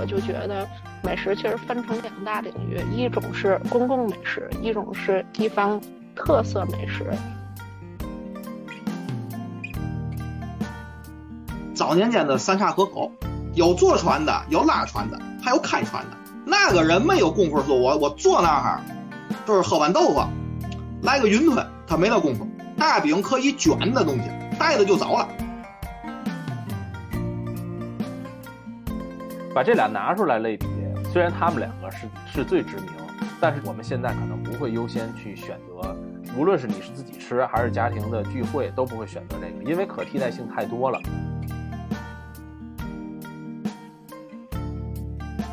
我就觉得美食其实分成两大领域，一种是公共美食，一种是地方特色美食。早年间的三岔河口，有坐船的，有拉船的，还有开船的。那个人没有功夫说，我我坐那儿，就是喝碗豆腐，来个云吞，他没那功夫。大饼可以卷的东西，带着就走了。把这俩拿出来类比，虽然他们两个是是最知名，但是我们现在可能不会优先去选择，无论是你是自己吃还是家庭的聚会，都不会选择这个，因为可替代性太多了。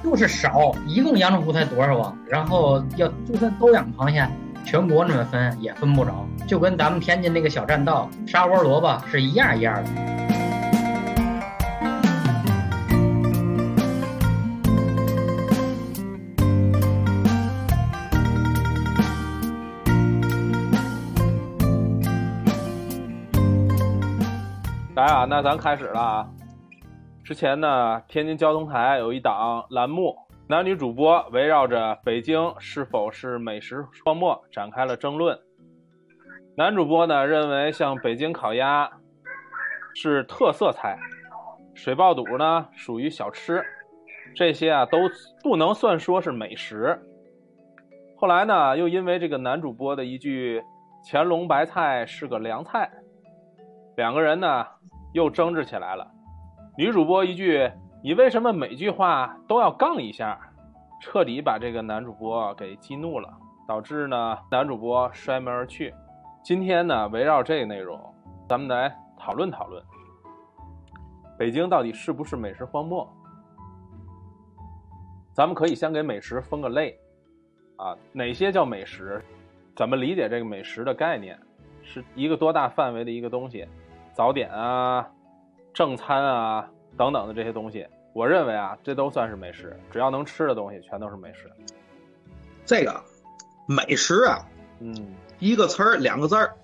就是少，一共阳澄湖才多少啊？然后要就算都养螃蟹，全国那么分也分不着，就跟咱们天津那个小栈道沙窝萝卜是一样一样的。来啊，那咱开始了啊！之前呢，天津交通台有一档栏目，男女主播围绕着北京是否是美食荒漠展开了争论。男主播呢认为，像北京烤鸭是特色菜，水爆肚呢属于小吃，这些啊都不能算说是美食。后来呢，又因为这个男主播的一句“乾隆白菜是个凉菜”，两个人呢。又争执起来了，女主播一句“你为什么每句话都要杠一下”，彻底把这个男主播给激怒了，导致呢男主播摔门而去。今天呢，围绕这个内容，咱们来讨论讨论，北京到底是不是美食荒漠？咱们可以先给美食分个类，啊，哪些叫美食？怎么理解这个美食的概念？是一个多大范围的一个东西？早点啊，正餐啊，等等的这些东西，我认为啊，这都算是美食。只要能吃的东西，全都是美食。这个美食啊，嗯，一个词儿两个字儿。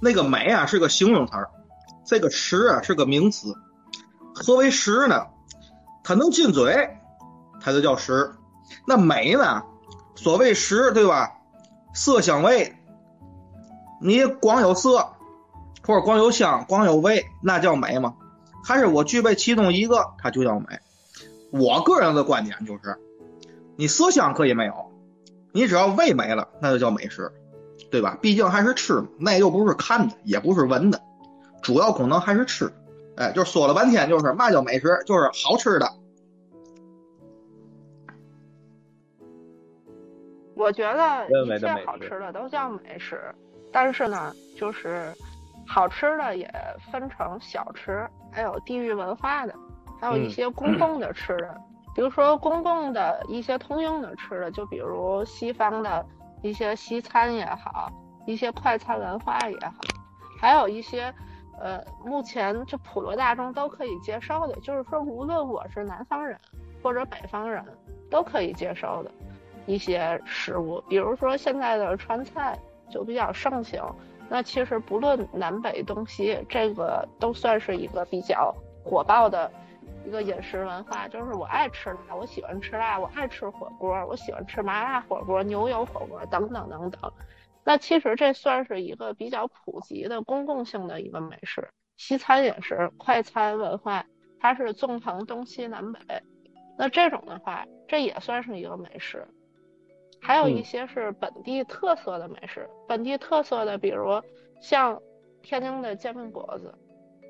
那个美啊是个形容词儿，这个食啊是个名词。何为食呢？它能进嘴，它就叫食。那美呢？所谓食，对吧？色香味，你光有色。或者光有香，光有味，那叫美吗？还是我具备其中一个，它就叫美？我个人的观点就是，你色香可以没有，你只要味没了，那就叫美食，对吧？毕竟还是吃嘛，那又不是看的，也不是闻的，主要功能还是吃。哎，就说了半天，就是嘛叫美食，就是好吃的。我觉得一切好吃的都叫美食，但是呢，就是。好吃的也分成小吃，还有地域文化的，还有一些公共的吃的。比如说公共的一些通用的吃的，就比如西方的一些西餐也好，一些快餐文化也好，还有一些呃，目前就普罗大众都可以接受的，就是说无论我是南方人或者北方人都可以接受的一些食物。比如说现在的川菜就比较盛行。那其实不论南北东西，这个都算是一个比较火爆的一个饮食文化。就是我爱吃辣，我喜欢吃辣，我爱吃火锅，我喜欢吃麻辣火锅、牛油火锅等等等等。那其实这算是一个比较普及的公共性的一个美食。西餐也是快餐文化，它是纵横东西南北。那这种的话，这也算是一个美食。还有一些是本地特色的美食，本地特色的，比如像天津的煎饼果子，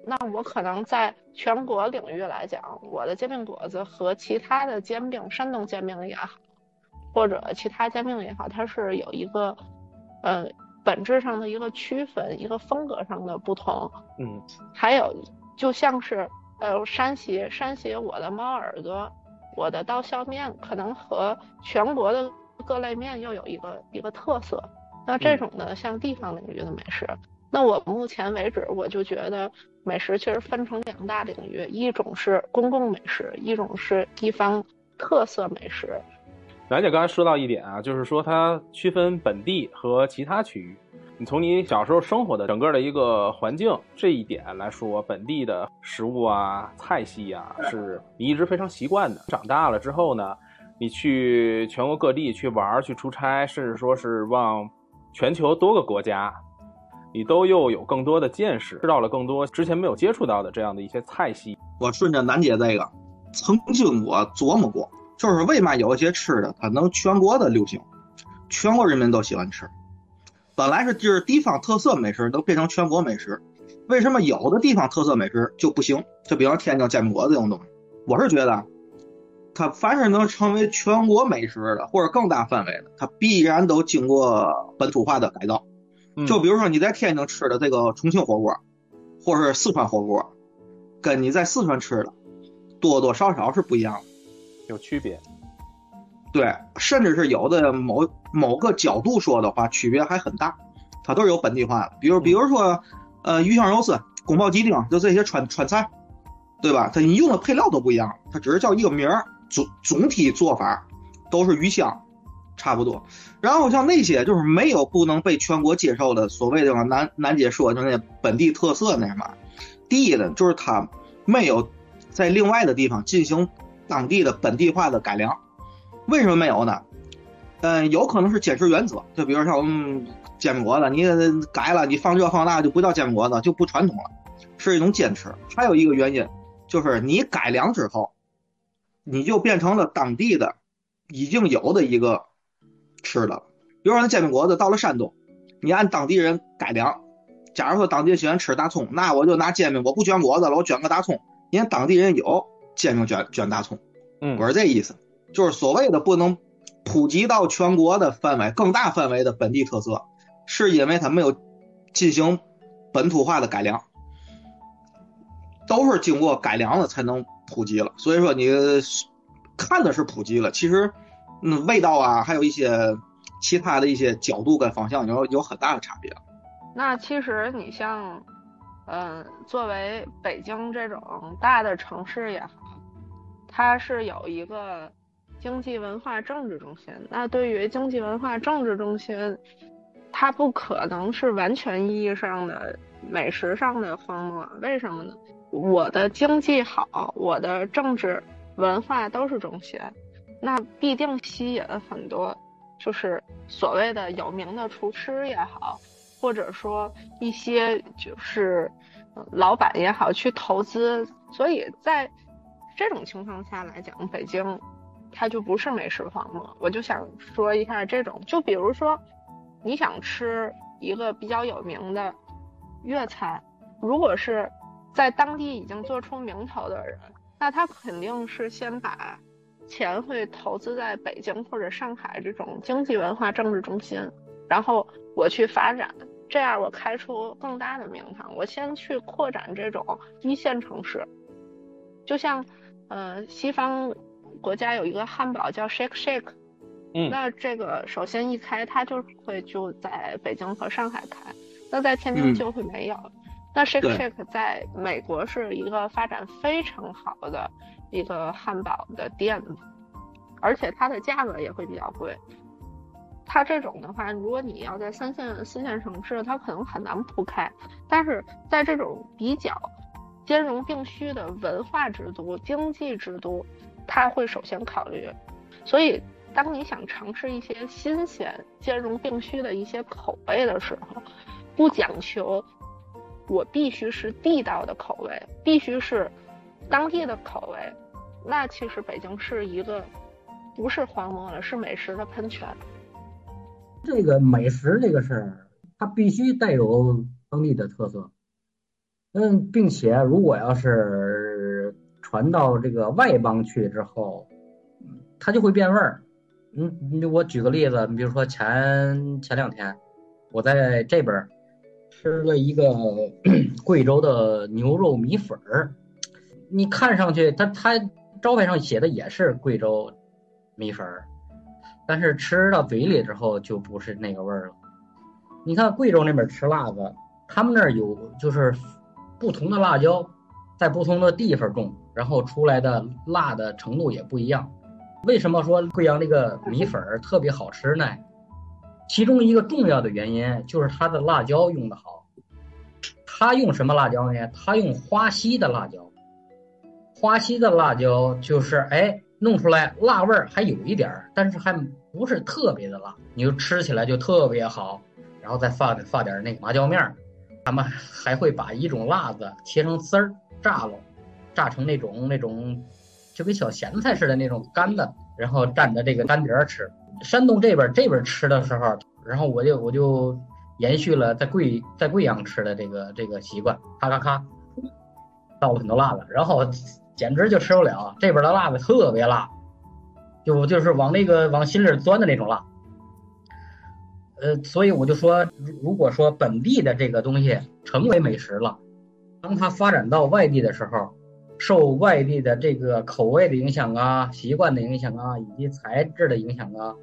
那我可能在全国领域来讲，我的煎饼果子和其他的煎饼，山东煎饼也好，或者其他煎饼也好，它是有一个呃本质上的一个区分，一个风格上的不同。嗯，还有就像是呃山西，山西我的猫耳朵，我的刀削面，可能和全国的。各类面又有一个一个特色，那这种的，像地方领域的美食，那我目前为止，我就觉得美食其实分成两大领域，一种是公共美食，一种是地方特色美食。兰姐刚才说到一点啊，就是说它区分本地和其他区域。你从你小时候生活的整个的一个环境这一点来说，本地的食物啊、菜系啊，是你一直非常习惯的。长大了之后呢，你去全国各地去玩、去出差，甚至说是往全球多个国家，你都又有更多的见识，知道了更多之前没有接触到的这样的一些菜系。我顺着楠姐这个，曾经我琢磨过，就是为嘛有一些吃的它能全国的流行，全国人民都喜欢吃。本来是就是地方特色美食都变成全国美食，为什么有的地方特色美食就不行？就比方天津煎饼果子这种东西，我是觉得，它凡是能成为全国美食的或者更大范围的，它必然都经过本土化的改造。就比如说你在天津吃的这个重庆火锅，或者是四川火锅，跟你在四川吃的多多少少是不一样的，有区别。对，甚至是有的某某个角度说的话，区别还很大，它都是有本地化的。比如，比如说，呃，鱼香肉丝、宫保鸡丁，就这些川川菜，对吧？它你用的配料都不一样，它只是叫一个名儿，总总体做法都是鱼香，差不多。然后像那些就是没有不能被全国接受的所谓的南南姐说的那本地特色那什么，第一呢，就是它没有在另外的地方进行当地的本地化的改良。为什么没有呢？嗯，有可能是坚持原则，就比如像我们煎饼果子，你改了，你放这放那就不叫煎饼果子，就不传统了，是一种坚持。还有一个原因就是你改良之后，你就变成了当地的已经有的一个吃的。比如说那煎饼果子到了山东，你按当地人改良，假如说当地人喜欢吃大葱，那我就拿煎饼，我不卷果子了，我卷个大葱。人家当地人有煎饼卷卷大葱，嗯，我是这意思。就是所谓的不能普及到全国的范围、更大范围的本地特色，是因为它没有进行本土化的改良，都是经过改良了才能普及了。所以说你看的是普及了，其实嗯味道啊，还有一些其他的一些角度跟方向有有很大的差别。那其实你像嗯，作为北京这种大的城市也好，它是有一个。经济文化政治中心，那对于经济文化政治中心，它不可能是完全意义上的美食上的荒漠。为什么呢？我的经济好，我的政治文化都是中心，那必定吸引很多，就是所谓的有名的厨师也好，或者说一些就是老板也好去投资。所以在这种情况下来讲，北京。它就不是美食荒漠，我就想说一下这种，就比如说，你想吃一个比较有名的粤菜，如果是在当地已经做出名头的人，那他肯定是先把钱会投资在北京或者上海这种经济文化政治中心，然后我去发展，这样我开出更大的名堂，我先去扩展这种一线城市，就像呃西方。国家有一个汉堡叫 Shake Shake，嗯，那这个首先一开，它就会就在北京和上海开，那在天津就会没有。那 Shake Shake 在美国是一个发展非常好的一个汉堡的店，而且它的价格也会比较贵。它这种的话，如果你要在三线、四线城市，它可能很难铺开。但是在这种比较兼容并蓄的文化之都、经济之都。它会首先考虑，所以当你想尝试一些新鲜、兼容并蓄的一些口味的时候，不讲求我必须是地道的口味，必须是当地的口味，那其实北京是一个不是荒漠了，是美食的喷泉。这个美食这个事儿，它必须带有当地的特色，嗯，并且如果要是。传到这个外邦去之后，它就会变味儿。嗯，我举个例子，你比如说前前两天我在这边吃了一个 贵州的牛肉米粉儿，你看上去它它招牌上写的也是贵州米粉儿，但是吃到嘴里之后就不是那个味儿了。你看贵州那边吃辣子，他们那儿有就是不同的辣椒。在不同的地方种，然后出来的辣的程度也不一样。为什么说贵阳这个米粉儿特别好吃呢？其中一个重要的原因就是它的辣椒用的好。他用什么辣椒呢？他用花溪的辣椒。花溪的辣椒就是哎，弄出来辣味儿还有一点儿，但是还不是特别的辣，你就吃起来就特别好。然后再放放点那个麻椒面儿，他们还会把一种辣子切成丝儿炸了，炸成那种那种就跟小咸菜似的那种干的，然后蘸着这个干碟儿吃。山东这边这边吃的时候，然后我就我就延续了在贵在贵阳吃的这个这个习惯，咔咔咔倒了很多辣子，然后简直就吃不了。这边的辣子特别辣，就就是往那个往心里钻的那种辣。呃，所以我就说，如果说本地的这个东西成为美食了，当它发展到外地的时候，受外地的这个口味的影响啊、习惯的影响啊，以及材质的影响啊，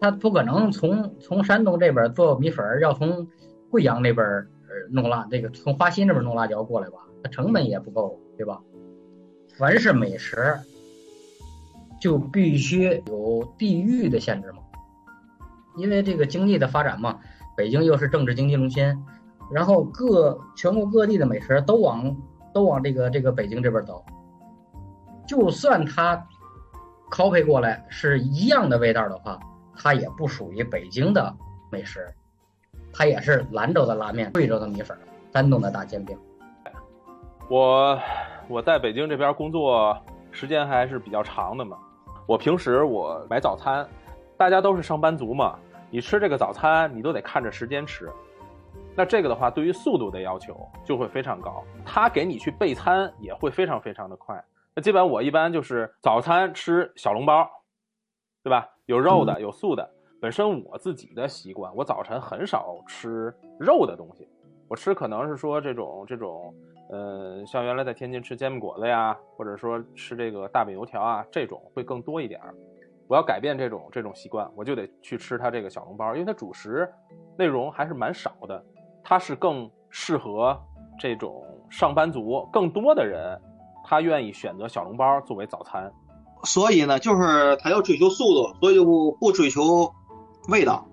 他不可能从从山东这边做米粉，要从贵阳那边呃弄辣，这个从花溪那边弄辣椒过来吧，它成本也不够，对吧？凡是美食，就必须有地域的限制嘛。因为这个经济的发展嘛，北京又是政治经济中心，然后各全国各地的美食都往都往这个这个北京这边走。就算它 copy 过来是一样的味道的话，它也不属于北京的美食，它也是兰州的拉面、贵州的米粉、山东的大煎饼。我我在北京这边工作时间还是比较长的嘛，我平时我买早餐。大家都是上班族嘛，你吃这个早餐，你都得看着时间吃。那这个的话，对于速度的要求就会非常高。他给你去备餐也会非常非常的快。那基本我一般就是早餐吃小笼包，对吧？有肉的，有素的。本身我自己的习惯，我早晨很少吃肉的东西。我吃可能是说这种这种，呃，像原来在天津吃煎饼果子呀，或者说吃这个大饼油条啊，这种会更多一点儿。我要改变这种这种习惯，我就得去吃它这个小笼包，因为它主食内容还是蛮少的，它是更适合这种上班族更多的人，他愿意选择小笼包作为早餐。所以呢，就是他要追求速度，所以不不追求味道。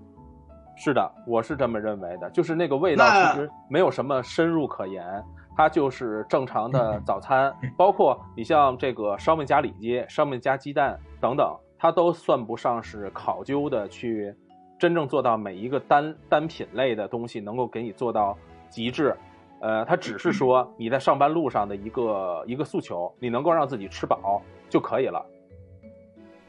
是的，我是这么认为的，就是那个味道其实没有什么深入可言，它就是正常的早餐，包括你像这个烧饼加里脊、烧饼加鸡蛋等等。它都算不上是考究的，去真正做到每一个单单品类的东西能够给你做到极致，呃，它只是说你在上班路上的一个一个诉求，你能够让自己吃饱就可以了。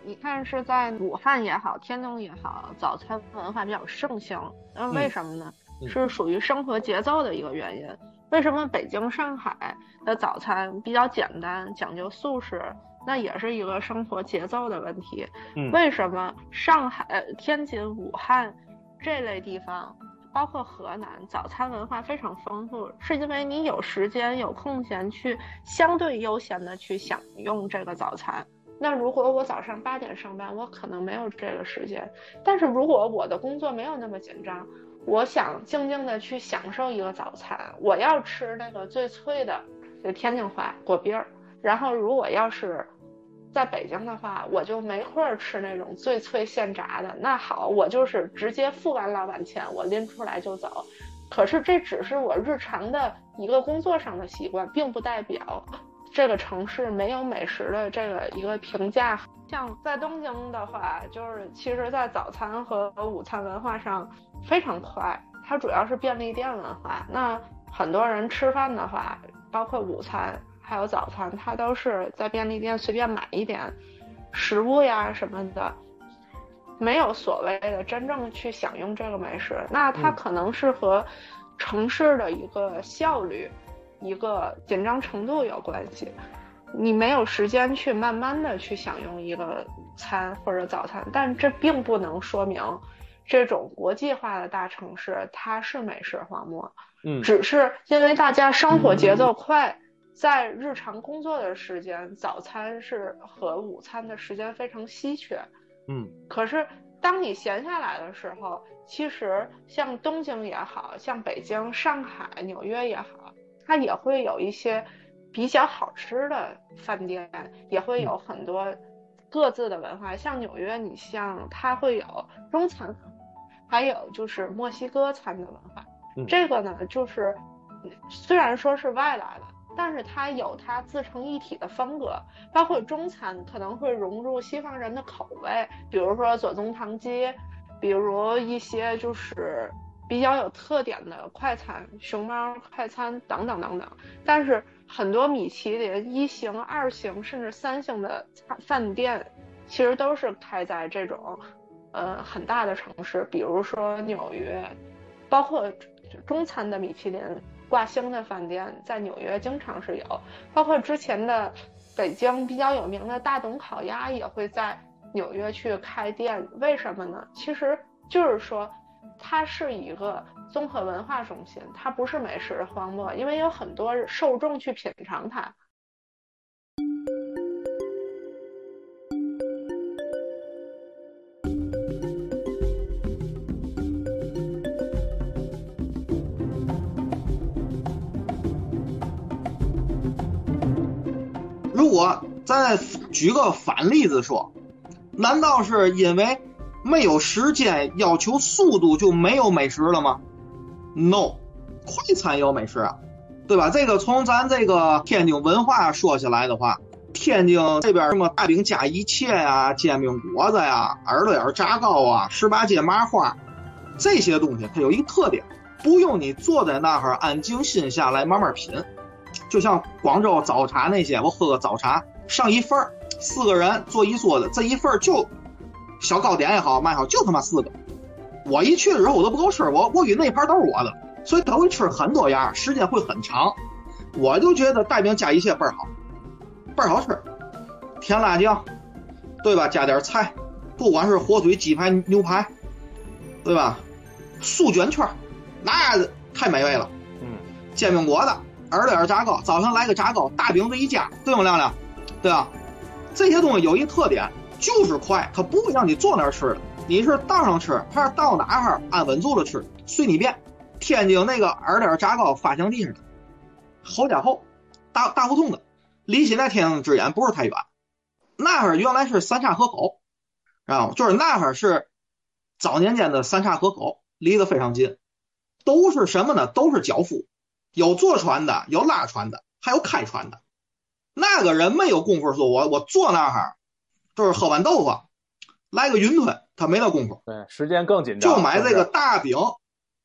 你看是在武汉也好，天津也好，早餐文化比较盛行，那为什么呢？是属于生活节奏的一个原因。为什么北京、上海的早餐比较简单，讲究素食？那也是一个生活节奏的问题。为什么上海、天津、武汉这类地方，包括河南，早餐文化非常丰富？是因为你有时间、有空闲去相对悠闲的去享用这个早餐。那如果我早上八点上班，我可能没有这个时间。但是如果我的工作没有那么紧张，我想静静的去享受一个早餐，我要吃那个最脆的，就天津话果篦儿。然后如果要是。在北京的话，我就没空吃那种最脆现炸的。那好，我就是直接付完老板钱，我拎出来就走。可是这只是我日常的一个工作上的习惯，并不代表这个城市没有美食的这个一个评价。像在东京的话，就是其实，在早餐和午餐文化上非常快，它主要是便利店文化。那很多人吃饭的话，包括午餐。还有早餐，它都是在便利店随便买一点食物呀什么的，没有所谓的真正去享用这个美食。那它可能是和城市的一个效率、一个紧张程度有关系。你没有时间去慢慢的去享用一个餐或者早餐，但这并不能说明这种国际化的大城市它是美食荒漠。嗯，只是因为大家生活节奏快。在日常工作的时间，早餐是和午餐的时间非常稀缺。嗯，可是当你闲下来的时候，其实像东京也好像北京、上海、纽约也好，它也会有一些比较好吃的饭店，也会有很多各自的文化。像纽约，你像它会有中餐，还有就是墨西哥餐的文化。嗯这个呢，就是虽然说是外来的，但是它有它自成一体的风格，包括中餐可能会融入西方人的口味，比如说左宗棠鸡，比如一些就是比较有特点的快餐，熊猫快餐等等等等。但是很多米其林一星、二星甚至三星的餐饭店，其实都是开在这种呃很大的城市，比如说纽约，包括中餐的米其林挂星的饭店，在纽约经常是有，包括之前的北京比较有名的大董烤鸭也会在纽约去开店。为什么呢？其实就是说，它是一个综合文化中心，它不是美食荒漠，因为有很多受众去品尝它。如果咱举个反例子说，难道是因为没有时间要求速度就没有美食了吗？No，快餐有美食啊，对吧？这个从咱这个天津文化说起来的话，天津这边什么大饼加一切呀、煎饼果子呀、耳朵眼炸糕啊、十八街麻花，这些东西它有一个特点，不用你坐在那儿安静心下来慢慢品。就像广州早茶那些，我喝个早茶上一份儿，四个人坐一桌子，这一份就小糕点也好，嘛也好，就他妈四个。我一去的时候我都不够吃，我我以为那盘都是我的，所以他会吃很多样，时间会很长。我就觉得带饼加一切倍儿好，倍儿好吃，甜辣酱，对吧？加点菜，不管是火腿、鸡排、牛排，对吧？素卷圈儿，那太美味了。嗯，煎饼果子。耳朵眼炸糕，早上来个炸糕，大饼子一夹，对吗，亮亮？对吧？这些东西有一特点，就是快，它不会让你坐那儿吃的。你是道上吃，还是到哪儿安稳住了吃，随你便。天津那个耳朵炸糕发祥地上的，侯家后，大大胡同的，离现在天津之眼不是太远。那哈儿原来是三岔河口，啊，就是那哈儿是早年间的三岔河口，离得非常近，都是什么呢？都是脚夫。有坐船的，有拉船的，还有开船的。那个人没有功夫说，我我坐那儿就是喝碗豆腐，来个云吞，他没那功夫。对，时间更紧张。就买这个大饼，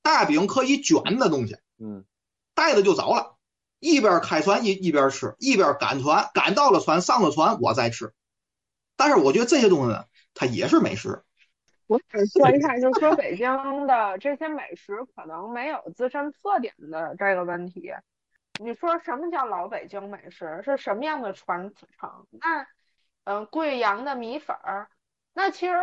大饼可以卷的东西，嗯，带着就走了，一边开船一一边吃，一边赶船，赶到了船上了船我再吃。但是我觉得这些东西呢，它也是美食。我想说一下，就是说北京的这些美食可能没有自身特点的这个问题。你说什么叫老北京美食？是什么样的传承？那，嗯，贵阳的米粉儿，那其实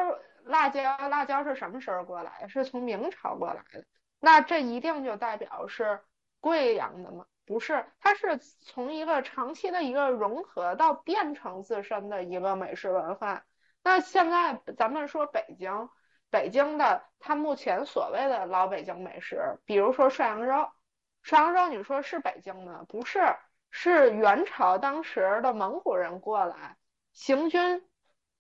辣椒，辣椒是什么时候过来？是从明朝过来的。那这一定就代表是贵阳的吗？不是，它是从一个长期的一个融合到变成自身的一个美食文化。那现在咱们说北京，北京的它目前所谓的老北京美食，比如说涮羊肉，涮羊肉你说是北京的？不是，是元朝当时的蒙古人过来行军、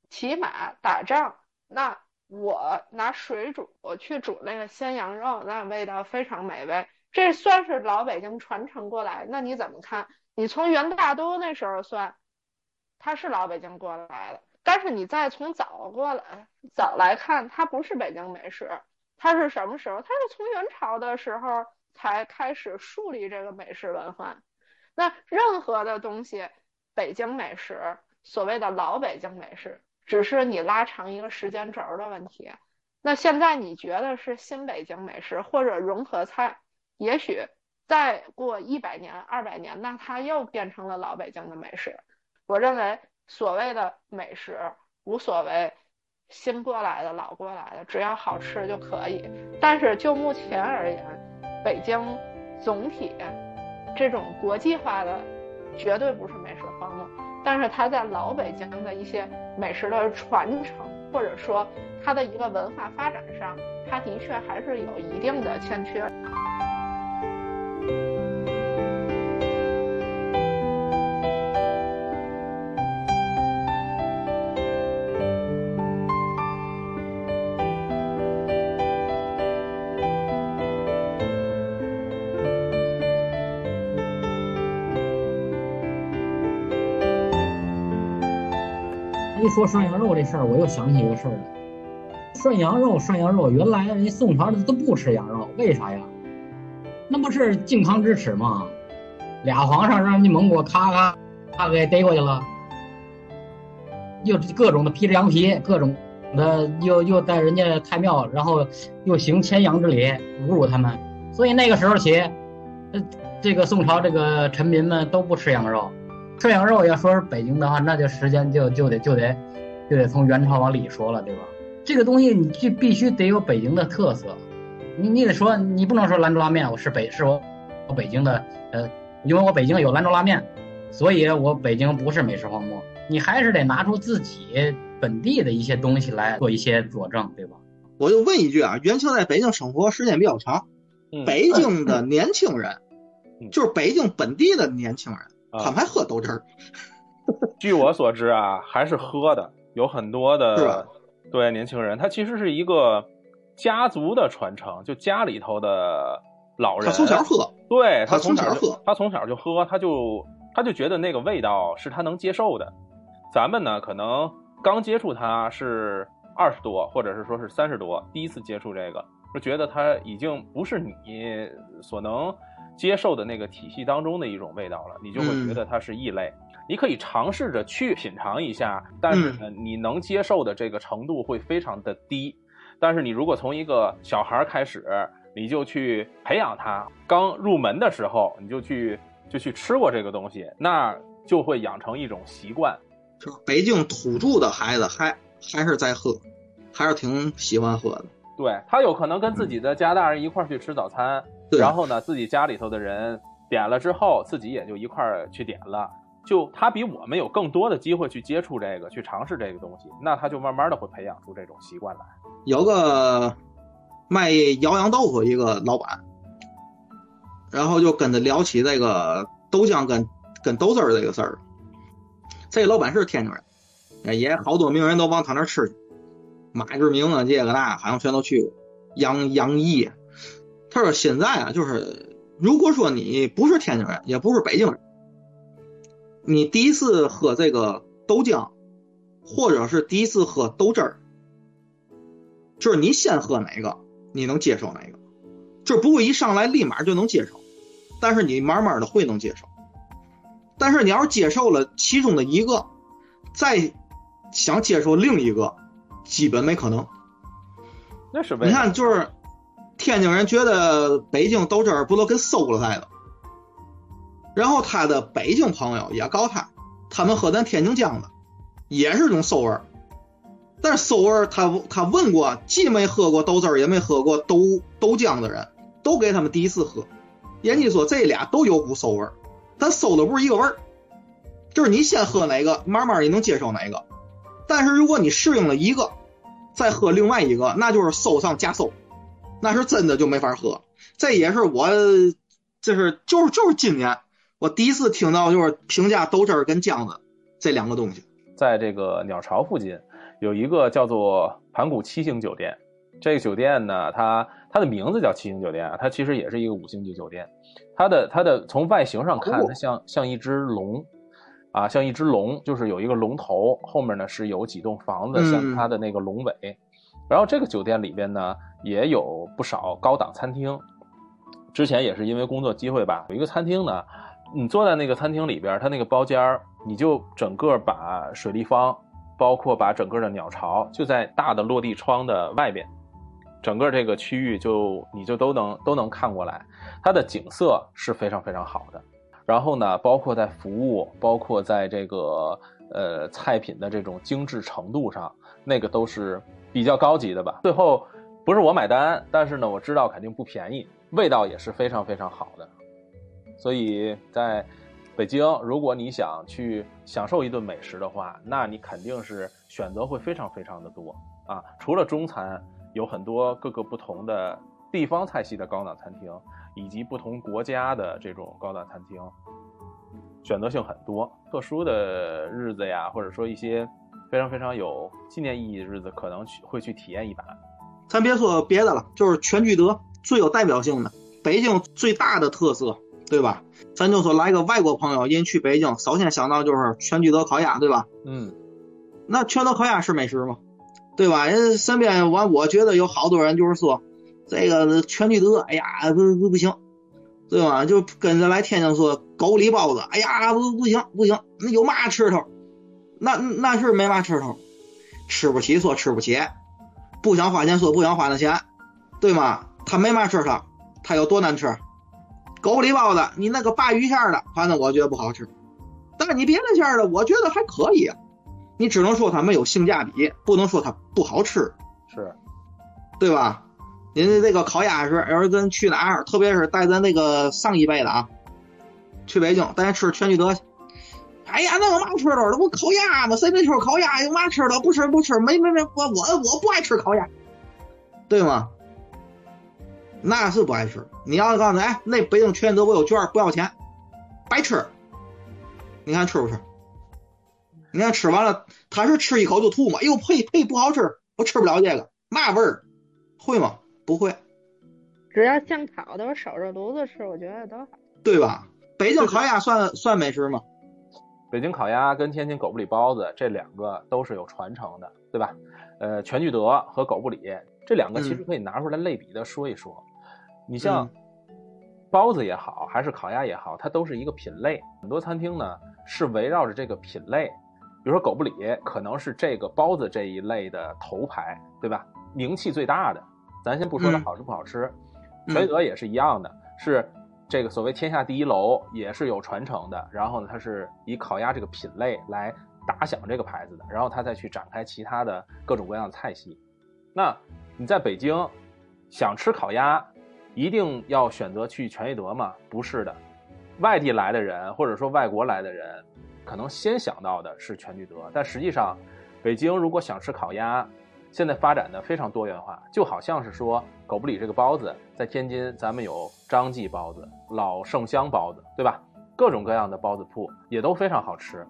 骑马、打仗，那我拿水煮去煮那个鲜羊肉，那味道非常美味，这算是老北京传承过来。那你怎么看？你从元大都那时候算，它是老北京过来的。但是你再从早过来早来看，它不是北京美食，它是什么时候？它是从元朝的时候才开始树立这个美食文化。那任何的东西，北京美食，所谓的老北京美食，只是你拉长一个时间轴的问题。那现在你觉得是新北京美食或者融合菜，也许再过一百年、二百年，那它又变成了老北京的美食。我认为。所谓的美食无所谓，新过来的、老过来的，只要好吃就可以。但是就目前而言，北京总体这种国际化的绝对不是美食荒漠，但是它在老北京的一些美食的传承，或者说它的一个文化发展上，它的确还是有一定的欠缺。一说涮羊肉这事儿，我又想起一个事儿来。涮羊肉，涮羊肉，原来人家宋朝的都不吃羊肉，为啥呀？那不是靖康之耻吗？俩皇上让人家蒙古咔咔咔给逮过去了，又各种的披着羊皮，各种的又又在人家太庙，然后又行牵羊之礼，侮辱他们。所以那个时候起，呃，这个宋朝这个臣民们都不吃羊肉。涮羊肉要说是北京的话，那就时间就就得就得就得从元朝往里说了，对吧？这个东西你就必须得有北京的特色，你你得说你不能说兰州拉面我是北是我我北京的呃，因为我北京有兰州拉面，所以我北京不是美食荒漠。你还是得拿出自己本地的一些东西来做一些佐证，对吧？我就问一句啊，元庆在北京生活时间比较长，北京的年轻人，就是北京本地的年轻人。他们还喝豆汁儿？据我所知啊，还是喝的，有很多的对年轻人，他其实是一个家族的传承，就家里头的老人，他从小喝，对他从小喝，他从小就喝，他就他就觉得那个味道是他能接受的。咱们呢，可能刚接触他是二十多，或者是说是三十多，第一次接触这个，就觉得他已经不是你所能。接受的那个体系当中的一种味道了，你就会觉得它是异类。你可以尝试着去品尝一下，但是呢，你能接受的这个程度会非常的低。但是你如果从一个小孩开始，你就去培养他，刚入门的时候你就去就去吃过这个东西，那就会养成一种习惯。就是北京土著的孩子还还是在喝，还是挺喜欢喝的。对他有可能跟自己的家大人一块去吃早餐。然后呢，自己家里头的人点了之后，自己也就一块儿去点了。就他比我们有更多的机会去接触这个，去尝试这个东西，那他就慢慢的会培养出这种习惯来。有个卖摇阳豆腐一个老板，然后就跟他聊起这个豆浆跟跟豆汁儿这个事儿。这老板是天津人，也好多名人都往他那儿吃去，马志明啊，这个那好像全都去过。杨杨毅。他说：“现在啊，就是如果说你不是天津人，也不是北京人，你第一次喝这个豆浆，或者是第一次喝豆汁儿，就是你先喝哪个，你能接受哪个，就不会一上来立马就能接受，但是你慢慢的会能接受。但是你要是接受了其中的一个，再想接受另一个，基本没可能。那是你看，就是。”天津人觉得北京豆汁儿不都跟馊了似的，然后他的北京朋友也告他，他们喝咱天津酱的也是种馊味儿，但是馊味儿他他问过既没喝过豆汁儿也没喝过豆豆浆的人，都给他们第一次喝，人家说这俩都有股馊味儿，但馊的不是一个味儿，就是你先喝哪个，慢慢你能接受哪个，但是如果你适应了一个，再喝另外一个，那就是馊上加馊。那是真的就没法喝，这也是我，这是就是就是今年我第一次听到就是评价豆汁儿跟浆子这两个东西。在这个鸟巢附近有一个叫做盘古七星酒店，这个酒店呢，它它的名字叫七星酒店啊，它其实也是一个五星级酒店。它的它的从外形上看，它像像一只龙，啊，像一只龙，就是有一个龙头，后面呢是有几栋房子，像它的那个龙尾。然后这个酒店里边呢。也有不少高档餐厅，之前也是因为工作机会吧，有一个餐厅呢，你坐在那个餐厅里边，它那个包间儿，你就整个把水立方，包括把整个的鸟巢，就在大的落地窗的外边，整个这个区域就你就都能都能看过来，它的景色是非常非常好的。然后呢，包括在服务，包括在这个呃菜品的这种精致程度上，那个都是比较高级的吧。最后。不是我买单，但是呢，我知道肯定不便宜，味道也是非常非常好的。所以在北京，如果你想去享受一顿美食的话，那你肯定是选择会非常非常的多啊。除了中餐，有很多各个不同的地方菜系的高档餐厅，以及不同国家的这种高档餐厅，选择性很多。特殊的日子呀，或者说一些非常非常有纪念意义的日子，可能去会去体验一把。咱别说别的了，就是全聚德最有代表性的北京最大的特色，对吧？咱就说来个外国朋友，人去北京，首先想到就是全聚德烤鸭，对吧？嗯。那全德烤鸭是美食吗？对吧？人身边完我觉得有好多人就是说，这个全聚德，哎呀不不不行，对吧？就跟着来天津说狗里包子，哎呀不不行不行，那有嘛吃头？那那是没嘛吃头，吃不起说吃不起，不想花钱说不想花那钱，对吗？他没嘛吃头，他有多难吃？狗不理包子，你那个鲅鱼馅的，反正我觉得不好吃，但是你别的馅的，我觉得还可以啊。你只能说它没有性价比，不能说它不好吃，是，对吧？人家这个烤鸭是，要是咱去哪儿，特别是带咱那个上一辈的啊，去北京，咱吃全聚德，哎呀，那我嘛吃的？那不烤鸭吗？谁没吃过烤鸭？有嘛吃的？不吃不吃，没没没，我我我不爱吃烤鸭，对吗？那是不爱吃。你要告诉哎，那北京全聚德我有券，不要钱，白吃。你看吃不吃？你看吃完了，他是吃一口就吐吗？哎呦呸呸，不好吃，我吃不了这个，嘛味儿？会吗？不会。只要现烤的，我守着炉子吃，我觉得都好。对吧？北京烤鸭算算美食吗？北京烤鸭跟天津狗不理包子这两个都是有传承的，对吧？呃，全聚德和狗不理这两个其实可以拿出来类比的说一说。你像包子也好，还是烤鸭也好，它都是一个品类。很多餐厅呢是围绕着这个品类，比如说狗不理可能是这个包子这一类的头牌，对吧？名气最大的。咱先不说它好吃不好吃，全聚德也是一样的，是这个所谓天下第一楼，也是有传承的。然后呢，它是以烤鸭这个品类来打响这个牌子的，然后它再去展开其他的各种各样的菜系。那你在北京想吃烤鸭，一定要选择去全聚德吗？不是的，外地来的人或者说外国来的人，可能先想到的是全聚德，但实际上，北京如果想吃烤鸭，现在发展的非常多元化，就好像是说狗不理这个包子，在天津咱们有张记包子、老盛香包子，对吧？各种各样的包子铺也都非常好吃，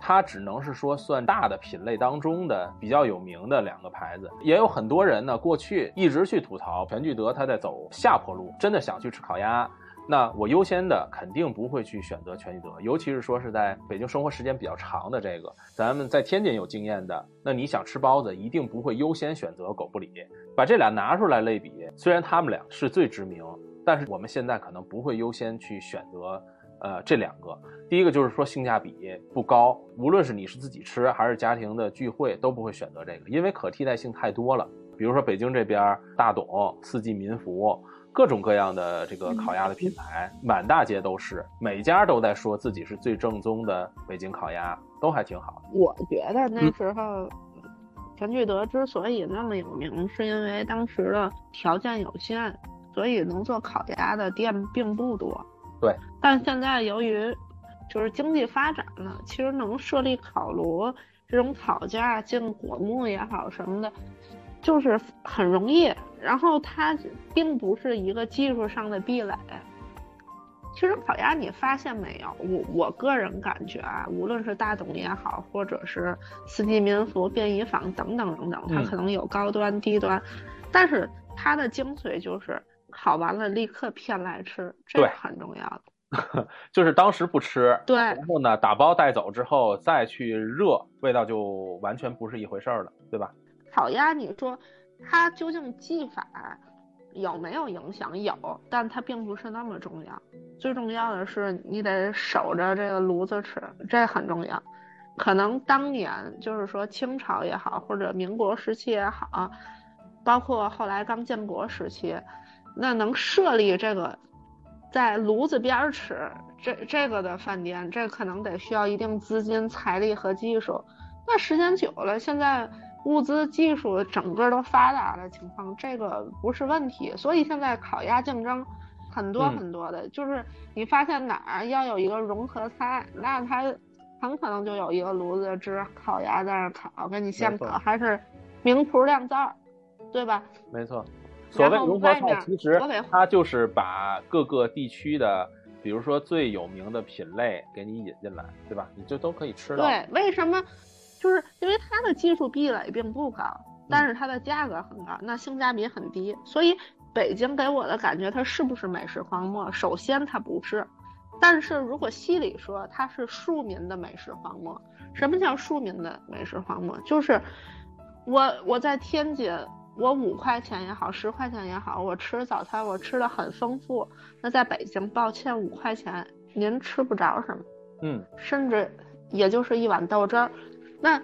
它只能是说算大的品类当中的比较有名的两个牌子。也有很多人呢，过去一直去吐槽全聚德，他在走下坡路，真的想去吃烤鸭。那我优先的肯定不会去选择全聚德，尤其是说是在北京生活时间比较长的这个，咱们在天津有经验的，那你想吃包子，一定不会优先选择狗不理。把这俩拿出来类比，虽然他们俩是最知名，但是我们现在可能不会优先去选择，呃，这两个。第一个就是说性价比不高，无论是你是自己吃还是家庭的聚会，都不会选择这个，因为可替代性太多了。比如说北京这边大董、四季民福。各种各样的这个烤鸭的品牌，满大街都是，每家都在说自己是最正宗的北京烤鸭，都还挺好。我觉得那时候全聚德之所以那么有名，是因为当时的条件有限，所以能做烤鸭的店并不多。对。但现在由于就是经济发展了，其实能设立烤炉这种烤架进果木也好什么的。就是很容易，然后它并不是一个技术上的壁垒。其实烤鸭，你发现没有？我我个人感觉啊，无论是大董也好，或者是四季民福、便宜坊等等等等，它可能有高端、低端，但是它的精髓就是烤完了立刻片来吃，这很重要的。就是当时不吃，对，然后呢，打包带走之后再去热，味道就完全不是一回事儿了，对吧？烤鸭，你说它究竟技法有没有影响？有，但它并不是那么重要。最重要的是你得守着这个炉子吃，这很重要。可能当年就是说清朝也好，或者民国时期也好，包括后来刚建国时期，那能设立这个在炉子边吃这这个的饭店，这可能得需要一定资金、财力和技术。那时间久了，现在。物资技术整个都发达的情况，这个不是问题。所以现在烤鸭竞争很多很多的，就是你发现哪儿要有一个融合菜，那它很可能就有一个炉子支烤鸭在那烤，给你现烤，还是名厨亮灶，对吧？没错。所谓融合菜，其实它就是把各个地区的，比如说最有名的品类给你引进来，对吧？你就都可以吃到。对，为什么？就是因为它的技术壁垒并不高，但是它的价格很高，那性价比很低。所以北京给我的感觉，它是不是美食荒漠？首先它不是，但是如果细里说，它是庶民的美食荒漠。什么叫庶民的美食荒漠？就是我我在天津，我五块钱也好，十块钱也好，我吃早餐我吃的很丰富。那在北京，抱歉，五块钱您吃不着什么，嗯，甚至也就是一碗豆汁儿。那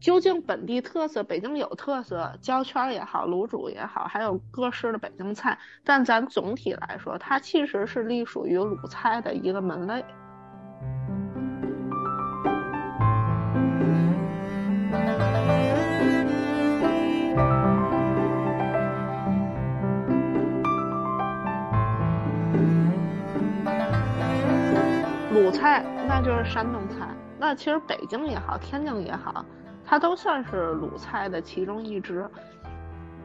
究竟本地特色，北京有特色，焦圈也好，卤煮也好，还有各式的北京菜。但咱总体来说，它其实是隶属于鲁菜的一个门类。鲁菜那就是山东菜，那其实北京也好，天津也好。它都算是鲁菜的其中一支，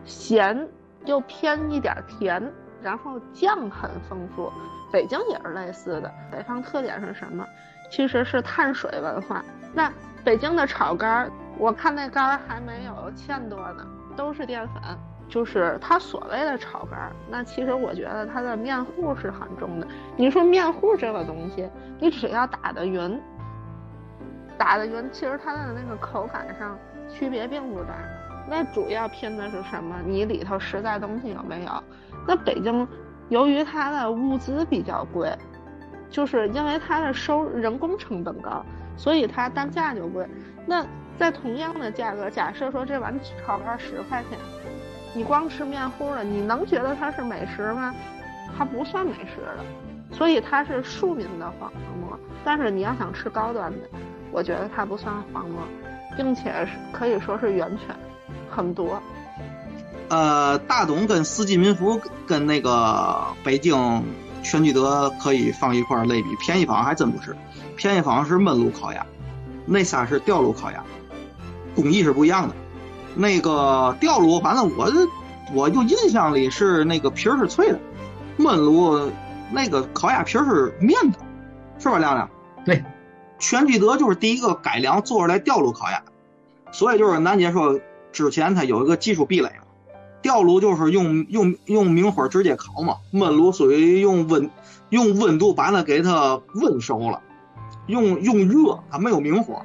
咸又偏一点甜，然后酱很丰富。北京也是类似的，北方特点是什么？其实是碳水文化。那北京的炒肝儿，我看那肝儿还没有芡多呢，都是淀粉。就是它所谓的炒肝儿，那其实我觉得它的面糊是很重的。你说面糊这个东西，你只要打得匀。打的匀，其实它的那个口感上区别并不大。那主要拼的是什么？你里头实在东西有没有？那北京由于它的物资比较贵，就是因为它的收人工成本高，所以它单价就贵。那在同样的价格，假设说这碗炒肝十块钱，你光吃面糊了，你能觉得它是美食吗？它不算美食的，所以它是庶民的荒漠。但是你要想吃高端的。我觉得它不算荒漠，并且是可以说是源泉很多。呃，大董跟四季民福跟那个北京全聚德可以放一块儿类比，便宜坊还真不是，便宜坊是焖炉烤鸭，那仨是吊炉烤鸭，工艺是不一样的。那个吊炉，反正我我就印象里是那个皮儿是脆的，焖炉那个烤鸭皮儿是面的，是吧，亮亮？对。全聚德就是第一个改良做出来吊炉烤鸭，所以就是楠姐说之前它有一个技术壁垒嘛。吊炉就是用用用明火直接烤嘛，焖炉属于用温用温度把它给它温熟了，用用热它没有明火，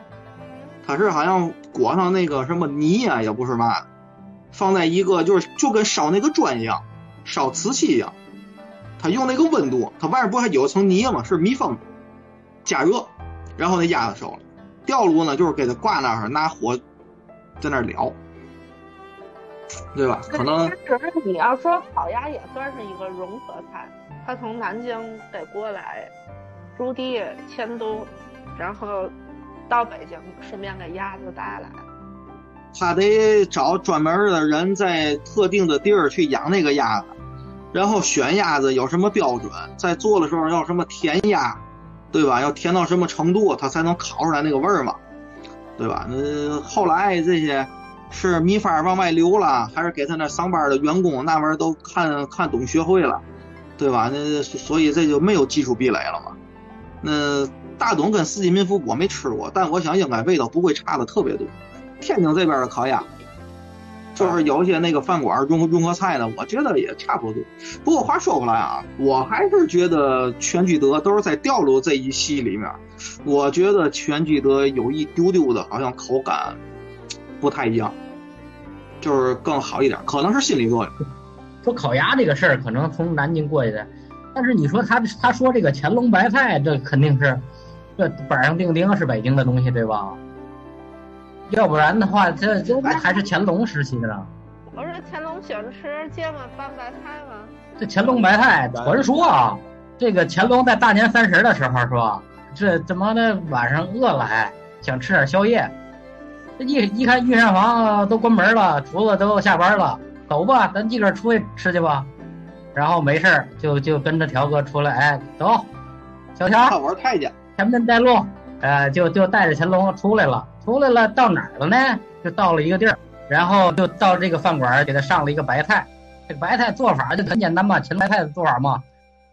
它是好像裹上那个什么泥啊也不是嘛，放在一个就是就跟烧那个砖一样，烧瓷器一样，它用那个温度，它外边不还有一层泥嘛，是密封加热。然后那鸭子熟了，吊炉呢就是给它挂那儿，拿火在那儿燎，对吧？可能就是你要说烤鸭也算是一个融合菜，它从南京得过来驻地迁都，然后到北京顺便给鸭子带来。他得找专门的人在特定的地儿去养那个鸭子，然后选鸭子有什么标准，在做的时候要什么填鸭。对吧？要甜到什么程度，它才能烤出来那个味儿嘛？对吧？那后来这些是秘法往外流了，还是给他那上班的员工那玩意儿都看看懂学会了，对吧？那所以这就没有技术壁垒了嘛。那大董跟四季民福我没吃过，但我想应该味道不会差的特别多。天津这边的烤鸭。就是有一些那个饭馆融合融合菜呢，我觉得也差不多。不过话说回来啊，我还是觉得全聚德都是在吊炉这一系里面，我觉得全聚德有一丢丢的，好像口感不太一样，就是更好一点，可能是心理作用。说烤鸭这个事儿，可能从南京过去的，但是你说他他说这个乾隆白菜，这肯定是这板上钉钉是北京的东西，对吧？要不然的话，这这还是乾隆时期的呢。我说乾隆喜欢吃芥末拌白菜吗？这乾隆白菜，传说啊，这个乾隆在大年三十的时候说，这怎么的晚上饿了还想吃点宵夜，这一一看御膳房都关门了，厨子都下班了，走吧，咱自个儿出去吃去吧。然后没事就就跟着条哥出来，哎，走，小乔，玩太监，前面带路，呃，就就带着乾隆出来了。出来了，到哪儿了呢？就到了一个地儿，然后就到这个饭馆，给他上了一个白菜。这个白菜做法就很简单嘛，芹白菜的做法嘛，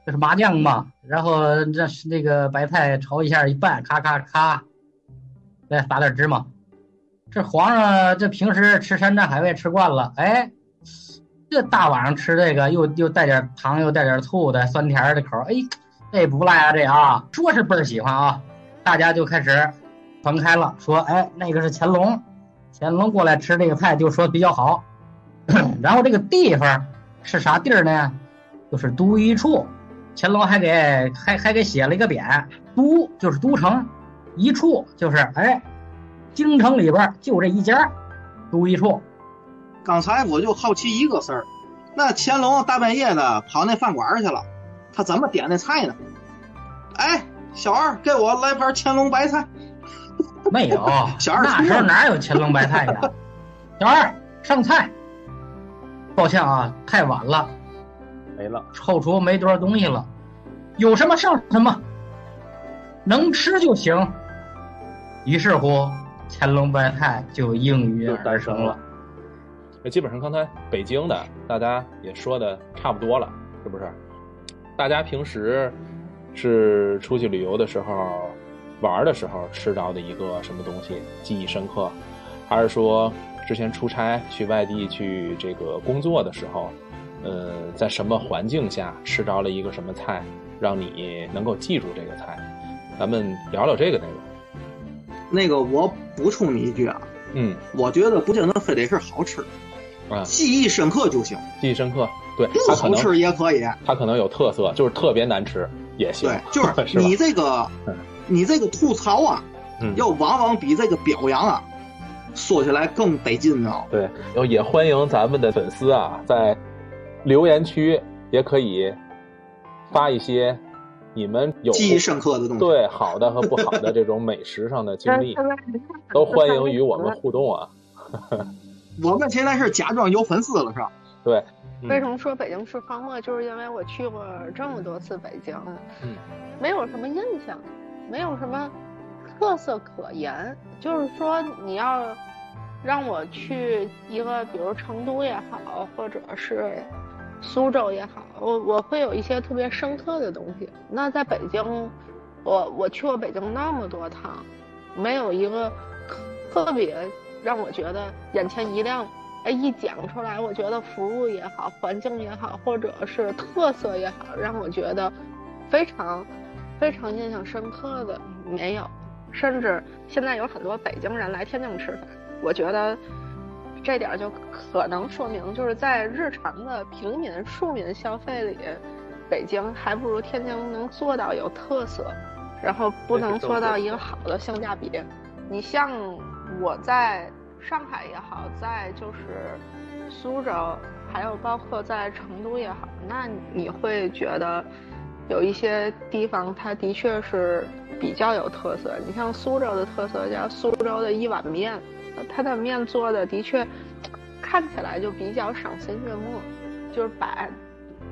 就是麻酱嘛。然后这是那个白菜炒一下一拌，咔咔咔，再撒点芝麻。这皇上这平时吃山珍海味吃惯了，哎，这大晚上吃这个，又又带点糖，又带点醋的酸甜的口，哎，这不赖啊，这啊，说是倍儿喜欢啊。大家就开始。传开了，说哎那个是乾隆，乾隆过来吃这个菜就说比较好。然后这个地方是啥地儿呢？就是都一处，乾隆还给还还给写了一个匾，都就是都城，一处就是哎，京城里边就这一家，都一处。刚才我就好奇一个事儿，那乾隆大半夜的跑那饭馆去了，他怎么点那菜呢？哎，小二，给我来盘乾隆白菜。没有，小二那时候哪有乾隆白菜呀？小二上菜。抱歉啊，太晚了，没了，后厨没多少东西了，有什么上什么，能吃就行。于是乎，乾隆白菜就应运而生了。那基本上刚才北京的大家也说的差不多了，是不是？大家平时是出去旅游的时候、玩的时候吃到的一个什么东西记忆深刻，还是说？之前出差去外地去这个工作的时候，呃，在什么环境下吃着了一个什么菜，让你能够记住这个菜？咱们聊聊这个内容。那个我补充你一句啊，嗯，我觉得不见得非得是好吃，啊，记忆深刻就行。记忆深刻，对，不好吃也可以。它可能有特色，就是特别难吃也行。对，就是 你这个，你这个吐槽啊，要往往比这个表扬啊。说起来更得劲呢。对，然后也欢迎咱们的粉丝啊，在留言区也可以发一些你们有记忆深刻的东西，对好的和不好的这种美食上的经历，都欢迎与我们互动啊。我们现在是假装有粉丝了，是吧？对。为什么说北京吃泡馍？就是因为我去过这么多次北京，嗯，没有什么印象，没有什么。特色可言，就是说你要让我去一个，比如成都也好，或者是苏州也好，我我会有一些特别深刻的东西。那在北京，我我去过北京那么多趟，没有一个特别让我觉得眼前一亮。哎，一讲出来，我觉得服务也好，环境也好，或者是特色也好，让我觉得非常非常印象深刻的没有。甚至现在有很多北京人来天津吃饭，我觉得这点就可能说明，就是在日常的平民庶民消费里，北京还不如天津能做到有特色，然后不能做到一个好的性价比。你像我在上海也好，在就是苏州，还有包括在成都也好，那你会觉得。有一些地方，它的确是比较有特色。你像苏州的特色叫苏州的一碗面，它的面做的的确看起来就比较赏心悦目，就是把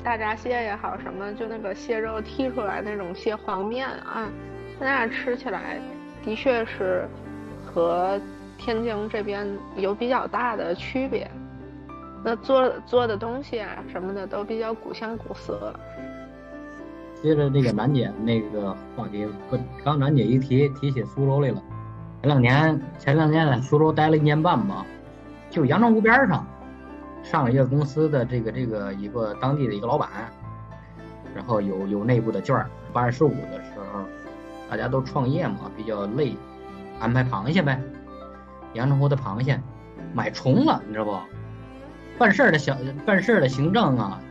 大闸蟹也好什么，就那个蟹肉剔出来那种蟹黄面啊，那吃起来的确是和天津这边有比较大的区别。那做做的东西啊什么的都比较古香古色。接着这个楠姐那个话题，刚楠姐一提提起苏州来了。前两年前两年在苏州待了一年半吧，就阳澄湖边上，上了一个公司的这个这个一个当地的一个老板，然后有有内部的券儿。八月十五的时候，大家都创业嘛，比较累，安排螃蟹呗。阳澄湖的螃蟹买重了，你知道不？办事的小办事的行政啊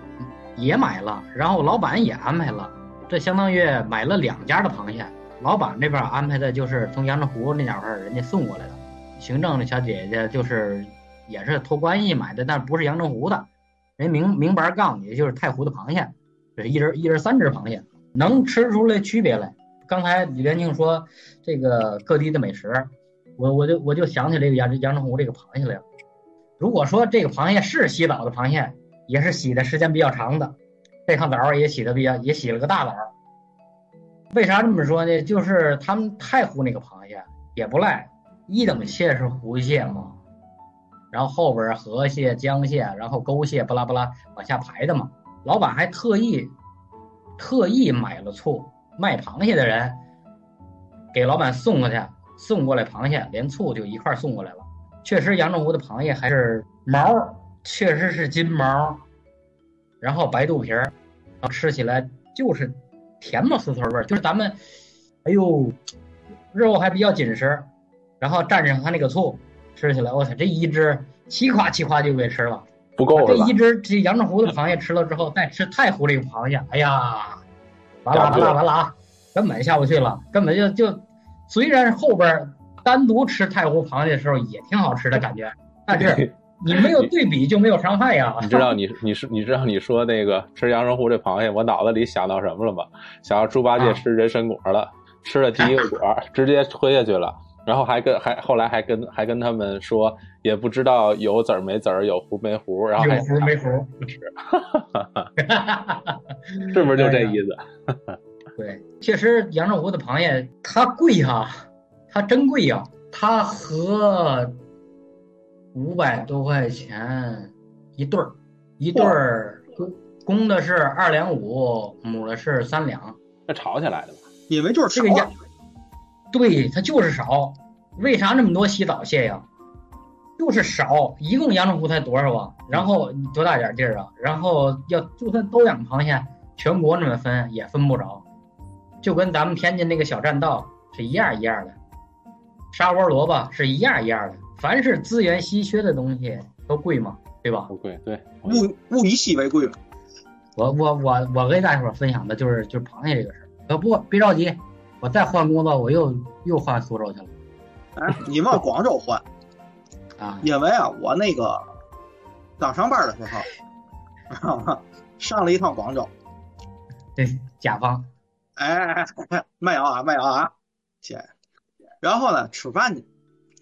也买了，然后老板也安排了。这相当于买了两家的螃蟹，老板这边安排的就是从阳澄湖那家伙人家送过来的，行政的小姐姐就是也是托关系买的，但不是阳澄湖的，人明明白告诉你就是太湖的螃蟹，是一人一人三只螃蟹，能吃出来区别来。刚才李连庆说这个各地的美食，我我就我就想起这个阳阳澄湖这个螃蟹来了。如果说这个螃蟹是洗澡的螃蟹，也是洗的时间比较长的。这趟澡也洗的比较，也洗了个大澡。为啥这么说呢？就是他们太湖那个螃蟹也不赖，一等蟹是湖蟹嘛，然后后边河蟹、江蟹，然后沟蟹，巴拉巴拉往下排的嘛。老板还特意特意买了醋，卖螃蟹的人给老板送过去，送过来螃蟹连醋就一块送过来了。确实，阳澄湖的螃蟹还是毛，确实是金毛。然后白肚皮儿，吃起来就是甜嘛，酥脆味儿，就是咱们，哎呦，肉还比较紧实，然后蘸上它那个醋，吃起来，我操，这一只嘁夸嘁夸就给吃了。不够这一只这阳澄湖的螃蟹吃了之后，再吃太湖这个螃蟹，哎呀，完了完了完了啊，根本下不去了，根本就就，虽然后边单独吃太湖螃蟹的时候也挺好吃的感觉，但是你没有对比就没有伤害呀。你知道你你是你知道你说那个吃阳澄湖这螃蟹，我脑子里想到什么了吗？想到猪八戒啊吃人参果了，吃了第一个果儿，直接吞下去了，然后还跟还后来还跟还跟他们说，也不知道有籽儿没籽儿，有核没核，然后还有核没福，吃，是不是就这 意思？对，确实阳澄湖的螃蟹它贵哈、它真贵呀、它合五百多块钱一对儿，一对儿公公的是二两五，母的是三两。那炒起来的吧？因为就是少这个鸭，对，它就是少。为啥那么多洗澡蟹呀？就是少，一共阳澄湖才多少啊？然后多大点地儿啊？然后要就算都养螃蟹，全国那么分也分不着，就跟咱们天津那个小栈道是一样一样的，沙窝萝卜是一样一样的。凡是资源稀缺的东西都贵嘛，对吧？不贵，对，物物以稀为贵嘛。我我我我跟大伙儿分享的就是就是螃蟹这个事儿。呃不，别着急，我再换工作，我又又换苏州去了哎，你往广州换，啊。因为啊，我那个刚上班的时候，上了一趟广州，对，甲方哎，没有啊，没有啊，姐。然后呢，吃饭去，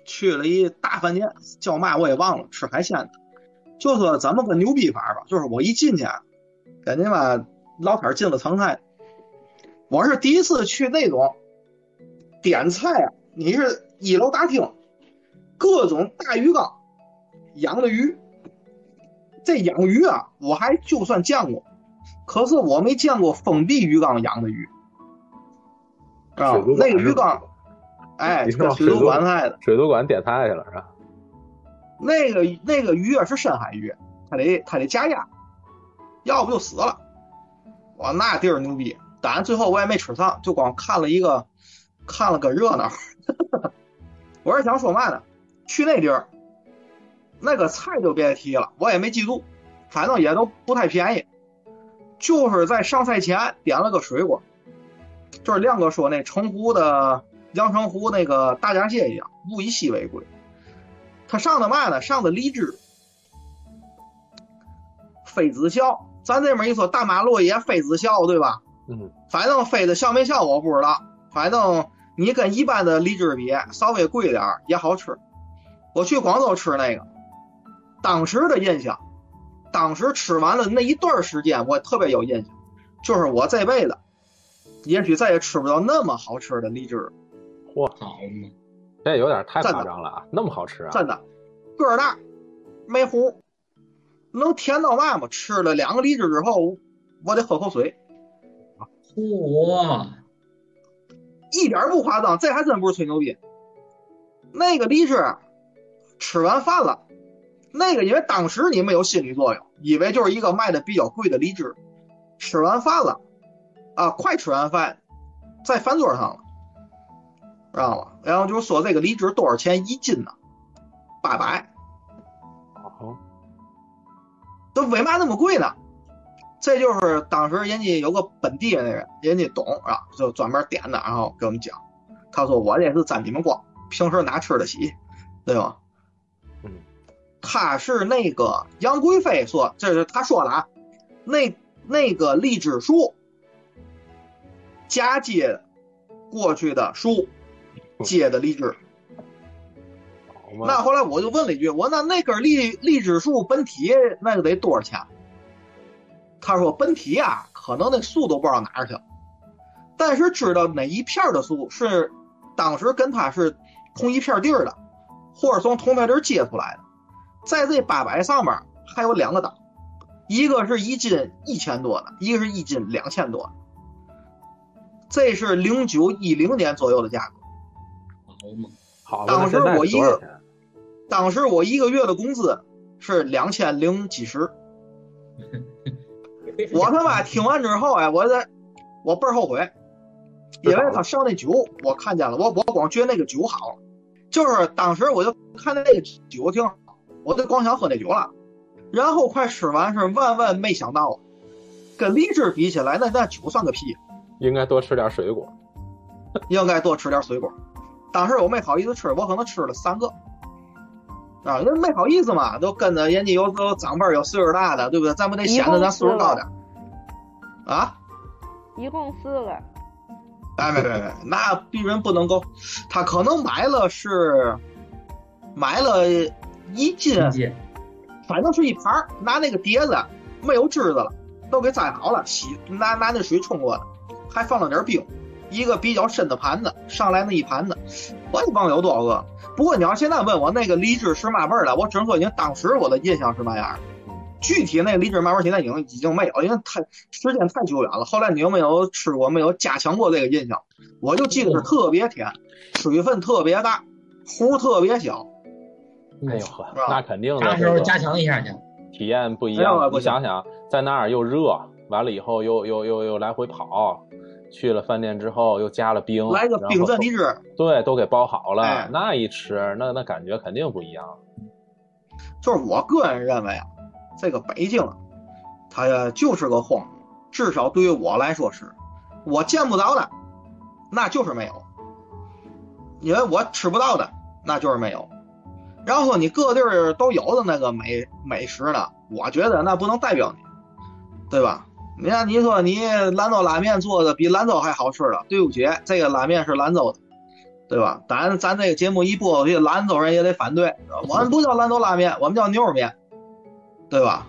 去了一大饭店，叫嘛我也忘了，吃海鲜的。就说怎么个牛逼法吧，就是我一进去啊，感觉吧，老天进了层菜。我是第一次去那种点菜啊，你是一楼大厅，各种大鱼缸养的鱼。这养鱼啊，我还就算见过，可是我没见过封闭鱼缸养的鱼。啊那个鱼缸，哎，水族馆来的。水族馆点菜去了是吧？那个那个鱼啊是深海鱼，它得它得加压，要不就死了。哇，那地儿牛逼！当然最后我也没吃上，就光看了一个，看了个热闹。我是想说嘛呢？去那地儿，那个菜就别提了，我也没记住，反正也都不太便宜。就是在上菜前点了个水果，就是亮哥说那澄湖的阳澄湖那个大闸蟹一样，物以稀为贵。他上的嘛呢？上的荔枝、妃子笑，咱这边一说大马路也妃子笑，对吧？嗯，反正妃子笑没笑我不知道，反正你跟一般的荔枝比，稍微贵点儿也好吃。我去广州吃那个，当时的印象，当时吃完了那一段时间，我特别有印象，就是我这辈子也许再也吃不到那么好吃的荔枝，嚯，好嘛，这有点太夸张了啊！那么好吃啊？真的个儿大，没核，能甜到嘛吗？吃了两个荔枝之后，我得喝口水。嚯，一点不夸张，这还真不是吹牛逼。那个荔枝吃完饭了，那个因为当时你没有心理作用，以为就是一个卖的比较贵的荔枝。吃完饭了，啊，快吃完饭，在饭桌上了，知道吗？然后就说这个荔枝多少钱一斤呢？八百。哦，这为嘛那么贵呢？这就是当时人家有个本地人的人，人家懂啊，就专门点的，然后给我们讲。他说我这是沾你们光，平时哪吃得起，对吧？嗯，他是那个杨贵妃说，这是他说的啊，那那个荔枝树嫁接过去的树结的荔枝。那后来我就问了一句，我那那根荔荔枝树本体那个得多少钱？他说本体啊，可能那树都不知道哪儿去了，但是知道哪一片的树是当时跟他是同一片地儿的，或者从同片地儿接出来的。在这八百上面还有两个档，一个是一斤一千多的，一个是一斤两千多的。这是零九一零年左右的价格。好当时我一？当时我一个月的工资是两千零几十，我他妈听完之后哎，我在我倍儿后悔，因为他上那酒我看见了，我我光觉得那个酒好，就是当时我就看那个酒挺好，我就光想喝那酒了。然后快吃完是万万没想到，跟荔枝比起来，那那酒算个屁。应该多吃点水果。应该多吃点水果。当时我没好意思吃，我可能吃了三个。啊，那没好意思嘛，都跟着人家有有长辈有岁数大的，对不对？咱不得显得咱岁数高点啊？一共四个。哎，没没没，那别人不能够，他可能买了是买了一斤，反正是一盘拿那个碟子没有汁子了，都给摘好了，洗拿拿那水冲过了，还放了点冰，一个比较深的盘子，上来那一盘子，我也忘了有多少个。不过你要现在问我那个荔枝是嘛味儿的，我只能说已经当时我的印象是嘛样具体那个荔枝嘛味儿现在已经已经没有，因为太时间太久远了。后来你有没有吃过？没有加强过这个印象？我就记得是特别甜，水分特别大，核特别小。哎呦呵，那肯定的。啥时候加强一下去？体验不一样。你想想，在那儿又热，完了以后又又又又来回跑，去了饭店之后又加了冰，来个冰镇荔枝，对，都给包好了。那一吃，那那感觉肯定不一样。就是我个人认为啊。这个北京，它呀就是个荒漠，至少对于我来说是，我见不着的，那就是没有，因为我吃不到的，那就是没有。然后你各地儿都有的那个美美食呢，我觉得那不能代表你，对吧？你看你说你兰州拉面做的比兰州还好吃了，对不起，这个拉面是兰州的，对吧？咱咱这个节目一播，这兰州人也得反对，我们不叫兰州拉面，我们叫牛肉面。对吧？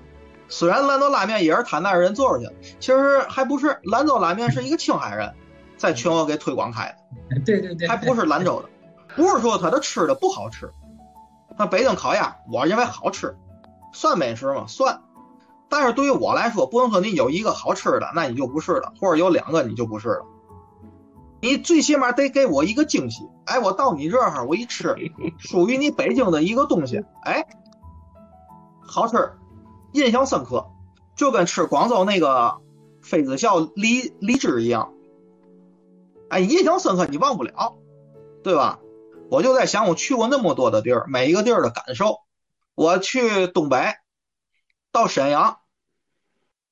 虽然兰州拉面也是他那人做出去，其实还不是兰州拉面是一个青海人在全国给推广开的。对对对，还不是兰州的。不是说他的吃的不好吃，那北京烤鸭我认为好吃，算美食吗？算。但是对于我来说，不能说你有一个好吃的，那你就不是了；或者有两个，你就不是了。你最起码得给我一个惊喜。哎，我到你这儿，我一吃，属于你北京的一个东西，哎，好吃。印象深刻，就跟吃广州那个妃子笑荔荔枝一样，哎，印象深刻，你忘不了，对吧？我就在想，我去过那么多的地儿，每一个地儿的感受。我去东北，到沈阳，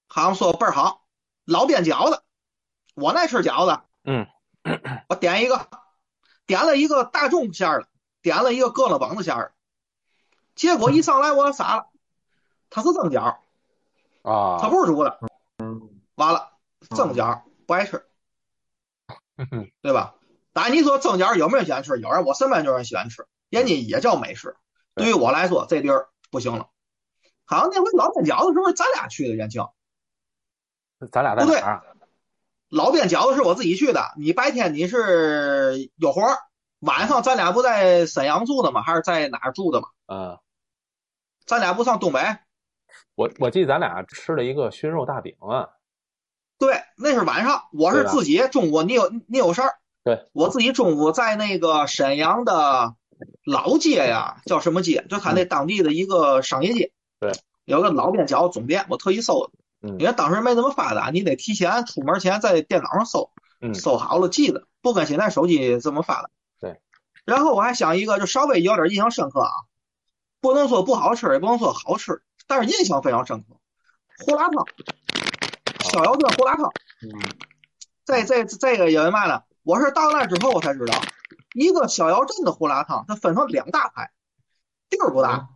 好像说倍儿好，老边饺子，我爱吃饺子，嗯，我点一个，点了一个大众馅儿的，点了一个疙瘩膀子馅儿的，结果一上来我傻了。他是蒸饺啊，它不是煮的。完了，蒸饺不爱吃，对吧？但你说蒸饺有没有人喜欢吃？有人，我身边就有人喜欢吃，人家也叫美食。对于我来说，这地儿不行了。好像那回老边饺子是不是咱俩去的？元庆，咱俩在哪儿？老边饺子是我自己去的。你白天你是有活儿，晚上咱俩不在沈阳住的吗？还是在哪儿住的吗？嗯，咱俩不上东北？我我记得咱俩吃了一个熏肉大饼啊，对，那是晚上，我是自己中午，你有你有事儿，对我自己中午在那个沈阳的老街呀，叫什么街？就他那当地的一个商业街，对，有个老边饺子总店，我特意搜的，嗯，因为当时没那么发达，你得提前出门前在电脑上搜，嗯，搜好了记得，不跟现在手机这么发达，对。然后我还想一个，就稍微有点印象深刻啊，不能说不好吃，也不能说好吃。但是印象非常深刻，胡辣汤，逍遥镇胡辣汤。嗯，这这这个因为嘛呢？我是到那之后我才知道，一个逍遥镇的胡辣汤，它分成两大派，地儿不大，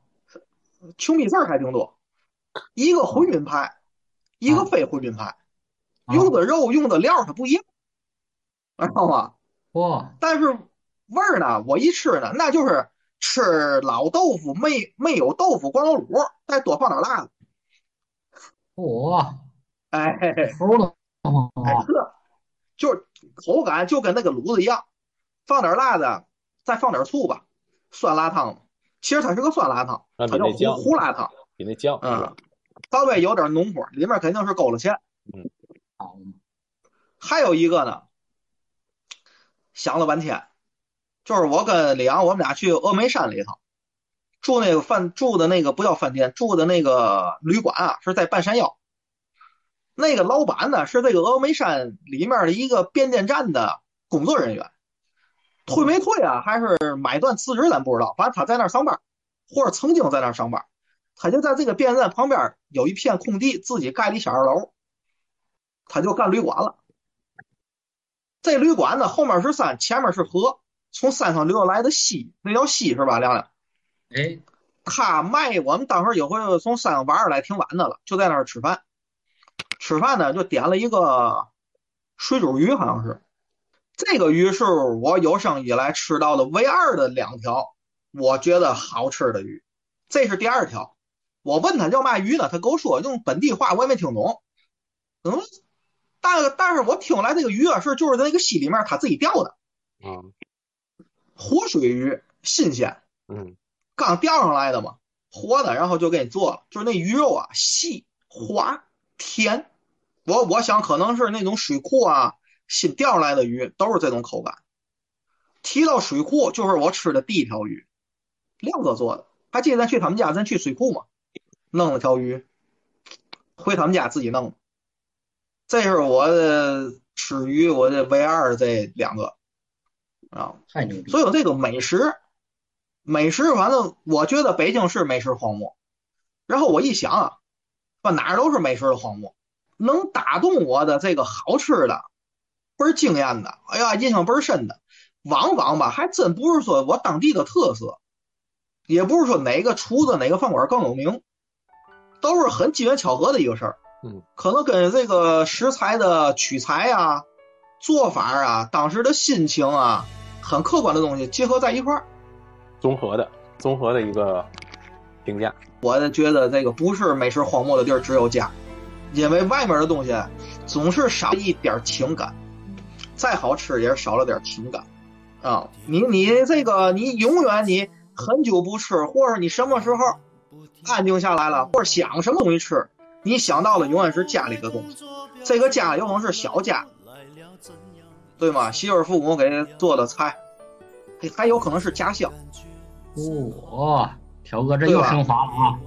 穷逼事儿还挺多。一个回民派，一个非回民派，用的肉用的料它不一样，知道吗？哇！但是味儿呢，我一吃呢，那就是。吃老豆腐没没有豆腐，光有卤，再多放点辣子。嚯，哎，齁的，哎呵，就是口感就跟那个卤子一样，放点辣子，再放点醋吧，酸辣汤。其实它是个酸辣汤，它叫胡胡辣汤，比那酱嗯，稍微有点浓乎，里面肯定是勾了芡。嗯，还有一个呢，想了半天。就是我跟李阳，我们俩去峨眉山里头住那个饭住的那个不叫饭店，住的那个旅馆啊，是在半山腰。那个老板呢是这个峨眉山里面的一个变电站的工作人员，退没退啊？还是买断辞职？咱不知道。反正他在那儿上班，或者曾经在那儿上班。他就在这个变电站旁边有一片空地，自己盖了一小二楼，他就干旅馆了。这旅馆呢，后面是山，前面是河，从山上流下来的溪，那叫溪是吧？亮亮，哎，他卖我们当时有回从山上玩儿来挺晚的了，就在那儿吃饭。吃饭呢，就点了一个水煮鱼，好像是。这个鱼是我有生以来吃到的唯二的两条，我觉得好吃的鱼。这是第二条。我问他叫嘛鱼呢？他给我说用本地话，我也没听懂。嗯，但但是我听来这个鱼啊是就是在那个溪里面他自己钓的，嗯，活水鱼，新鲜，嗯，刚钓上来的嘛，活的，然后就给你做了，就是那鱼肉啊细滑甜。我我想可能是那种水库啊新钓上来的鱼都是这种口感。提到水库，就是我吃的第一条鱼，亮哥做的。还记得咱去他们家，咱去水库吗？弄了条鱼，回他们家自己弄。这是我的吃鱼，我的唯二这两个啊，太牛逼！所以这个美食，美食反正我觉得北京是美食荒漠。然后我一想啊，把哪儿都是美食的荒漠，能打动我的这个好吃的，倍儿惊艳的，哎呀，印象倍儿深的，往往吧还真不是说我当地的特色，也不是说哪个厨子哪个饭馆更有名。都是很机缘巧合的一个事儿，嗯，可能跟这个食材的取材啊、做法啊、当时的心情啊，很客观的东西结合在一块儿，综合的综合的一个评价。我觉得这个不是美食荒漠的地儿，只有家，因为外面的东西总是少一点情感，再好吃也是少了点情感啊。你你这个你永远你很久不吃，或者你什么时候？安静下来了，或者想什么东西吃，你想到的永远是家里的东西。这个家有可能是小家，对吗？媳妇父母给做的菜，还还有可能是家乡。哇，条哥这又升华了啊！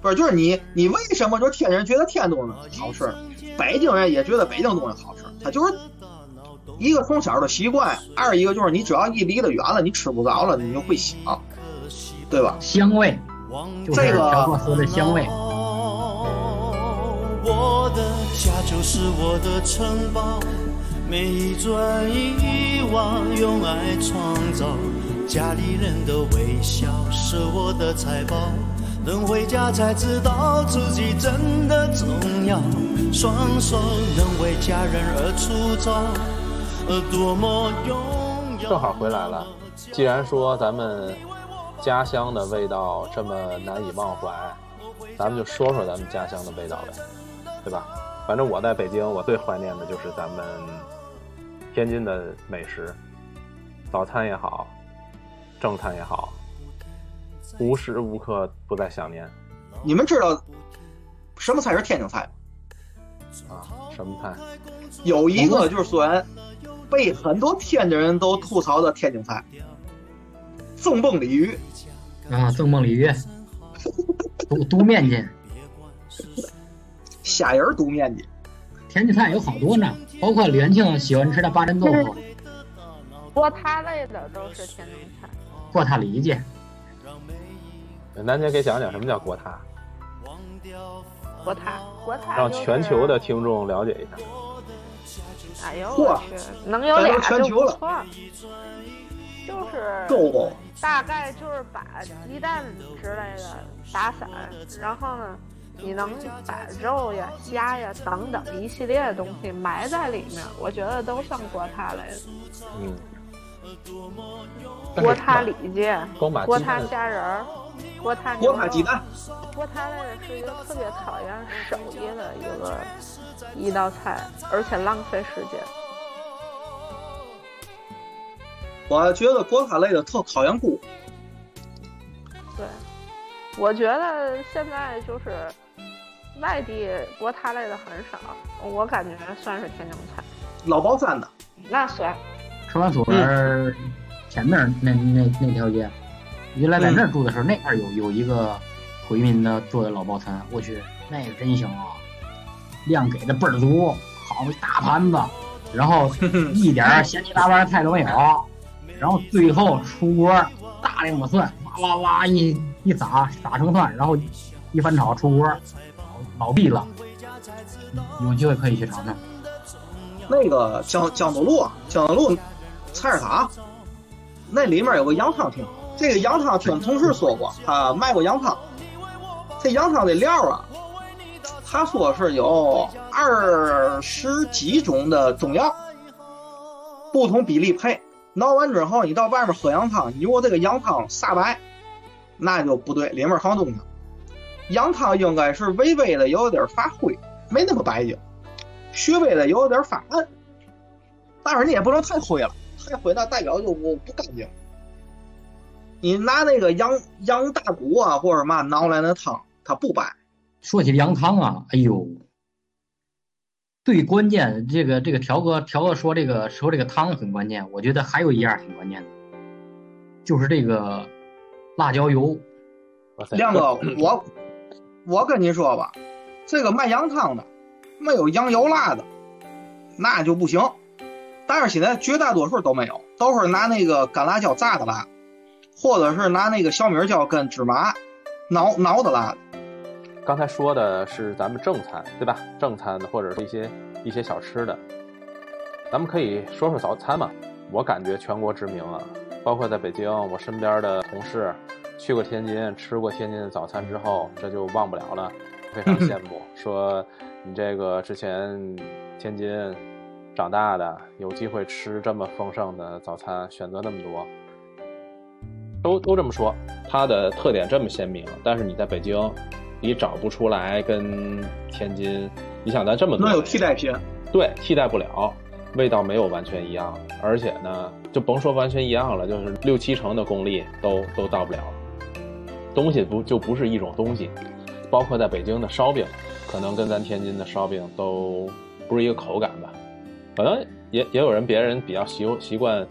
不是，就是你，你为什么就天津人觉得天津东西好吃，北京人也觉得北京东西好吃？他就是一个从小的习惯，二一个就是你只要一离得远了，你吃不着了，你就会想，对吧？香味。这个说的香味。我的家就是我的城堡，每一砖一瓦用爱创造，家里人的微笑是我的财宝，等回家才知道自己真的重要，双手能为家人而粗糙。正好回来了，既然说咱们。家乡的味道这么难以忘怀，咱们就说说咱们家乡的味道呗，对吧？反正我在北京，我最怀念的就是咱们天津的美食，早餐也好，正餐也好，无时无刻不在想念。你们知道什么菜是天津菜吗？啊，什么菜？有一个就是虽然被很多天津人都吐槽的天津菜。赠蹦鲤鱼啊，赠蹦鲤鱼，独独面筋，虾仁独面筋，天津菜有好多呢，包括李元庆喜欢吃的八珍豆腐，锅塌类的都是天津菜。锅塌里脊，南姐给讲讲什么叫锅塌？锅塌，锅塌，让全球的听众了解一下。哎呦我去，能有俩就不错。就是大概就是把鸡蛋之类的打散，然后呢，你能把肉呀、虾呀等等一系列的东西埋在里面，我觉得都算锅塌类的。嗯。锅塌里脊，锅塌虾仁儿，锅塌锅塌鸡蛋。锅塌类的是一个特别考验手艺的一个一道菜，而且浪费时间。我觉得锅塌类的特考验锅。对，我觉得现在就是外地锅塌类的很少，我感觉算是天津菜。老包山的那算。车管所前面那那那条街，原来在那儿住的时候，那块儿有有一个回民的做的老包餐，我去，那个真行啊！量给的倍儿足，好大盘子，然后 一点咸鸡大拌菜都没有，然后最后出锅大量的蒜，哇哇哇一一撒撒成蒜，然后一翻炒出锅，老毕了。有机会可以去尝尝。那个江江都路，江都路菜市场，那里面有个羊汤厅。这个羊汤听同事说过，他卖过羊汤。这羊汤的料啊，他说是有二十几种的中药，不同比例配。熬完之后，你到外面喝羊汤，你如果这个羊汤煞白，那就不对，里面放东西。羊汤应该是微微的有点发灰，没那么白净，稍微的有点发暗。但是你也不能太灰了，太灰那代表就不不干净。你拿那个羊羊大骨啊，或者嘛熬来那汤，它不白。说起羊汤啊，哎呦，最关键这个这个条哥条哥说这个说这个汤很关键，我觉得还有一样挺关键的，就是这个辣椒油。亮哥，我我跟你说吧，这个卖羊汤的没有羊油辣的，那就不行。但是现在绝大多数都没有，都是拿那个干辣椒炸的辣。或者是拿那个小米椒跟芝麻挠挠的辣的。刚才说的是咱们正餐，对吧？正餐的或者是一些一些小吃的，咱们可以说说早餐嘛。我感觉全国知名啊，包括在北京，我身边的同事去过天津，吃过天津的早餐之后，这就忘不了了，非常羡慕。说你这个之前天津长大的，有机会吃这么丰盛的早餐，选择那么多。都都这么说，它的特点这么鲜明，但是你在北京，你找不出来跟天津，你想咱这么多，那有替代品？对，替代不了，味道没有完全一样，而且呢，就甭说完全一样了，就是六七成的功力都都到不了，东西不就不是一种东西，包括在北京的烧饼，可能跟咱天津的烧饼都不是一个口感吧，可能也也有人别人比较习习惯。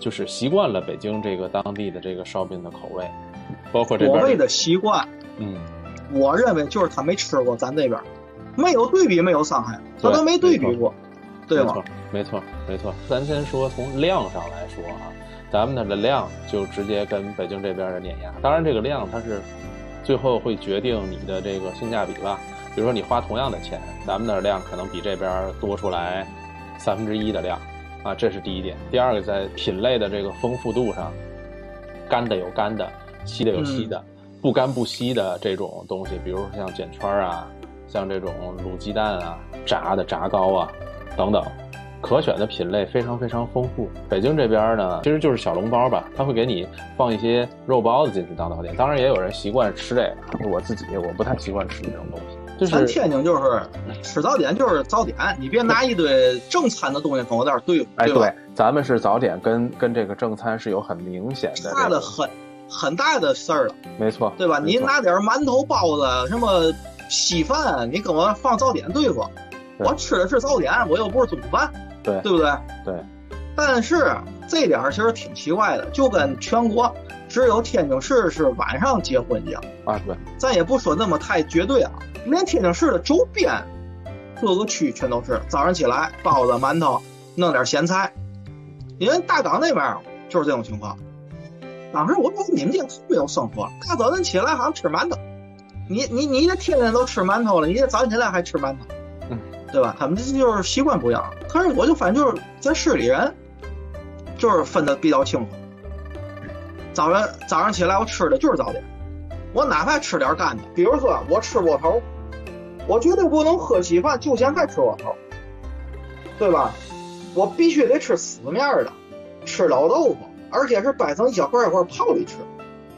就是习惯了北京这个当地的这个烧饼的口味，包括这所谓的习惯，嗯，我认为就是他没吃过咱这边，没有对比没有伤害，他都没对比过，对吗？没错，没错。咱先说从量上来说啊，咱们那的量就直接跟北京这边的碾压。当然，这个量它是最后会决定你的这个性价比吧。比如说你花同样的钱，咱们那儿量可能比这边多出来三分之一的量。啊，这是第一点。第二个，在品类的这个丰富度上，干的有干的，稀的有稀的，不干不稀的这种东西，比如说像卷圈啊，像这种卤鸡蛋啊，炸的炸糕啊，等等，可选的品类非常非常丰富。北京这边呢，其实就是小笼包吧，他会给你放一些肉包子进去当早点。当然，也有人习惯吃这个，我自己我不太习惯吃这种东西。咱天津就是吃早点就是早点，你别拿一堆正餐的东西跟我这儿对付，对？咱们是早点，跟跟这个正餐是有很明显的大的很很大的事儿了，没错，对吧？你拿点馒头、包子、什么稀饭，你跟我放早点对付，我吃的是早点，我又不是中午饭，对对不对？对。但是这点其实挺奇怪的，就跟全国只有天津市是晚上结婚一样啊。对，咱也不说那么太绝对啊。连天津市的周边各个区全都是早上起来包子、馒头，弄点咸菜。因为大港那边就是这种情况。当时我说你们这太没有生活，大早晨起来好像吃馒头。你你你这天天都吃馒头了，你这早上起来还吃馒头，嗯，对吧？他们这就是习惯不一样。可是我就反正就是在市里人，就是分的比较清楚。早上早上起来我吃的就是早点。我哪怕吃点干的，比如说我吃窝头，我绝对不能喝稀饭就咸菜吃窝头，对吧？我必须得吃死面的，吃老豆腐，而且是掰成一小块一块泡里吃，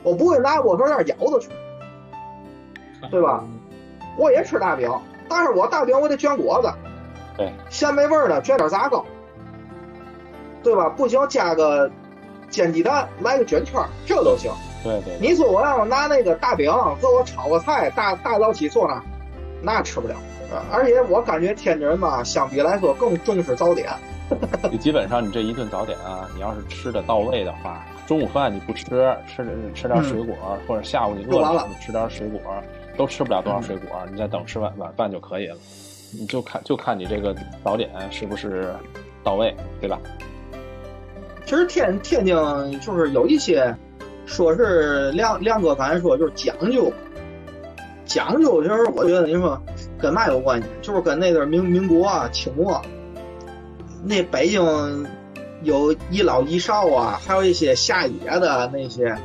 我不会拿窝头面咬着吃，对吧？我也吃大饼，但是我大饼我得卷果子，对，咸美味的卷点杂糕，对吧？不行加个煎鸡蛋，来个卷圈，这都行。对对，你说我要拿那个大饼给我炒个菜，大大早起做那，那吃不了。而且我感觉天津人吧，相比来说更重视早点。你基本上你这一顿早点啊，你要是吃的到位的话，中午饭你不吃，吃吃点水果，或者下午你饿了吃点水果，都吃不了多少水果，你再等吃晚晚饭就可以了。你就看就看你这个早点是不是到位，对吧？其实天天津就是有一些，说是亮亮哥刚才说就是讲究，讲究其实我觉得你说跟嘛有关系？就是跟那阵民民国啊、清末，那北京有一老一少啊，还有一些下野的那些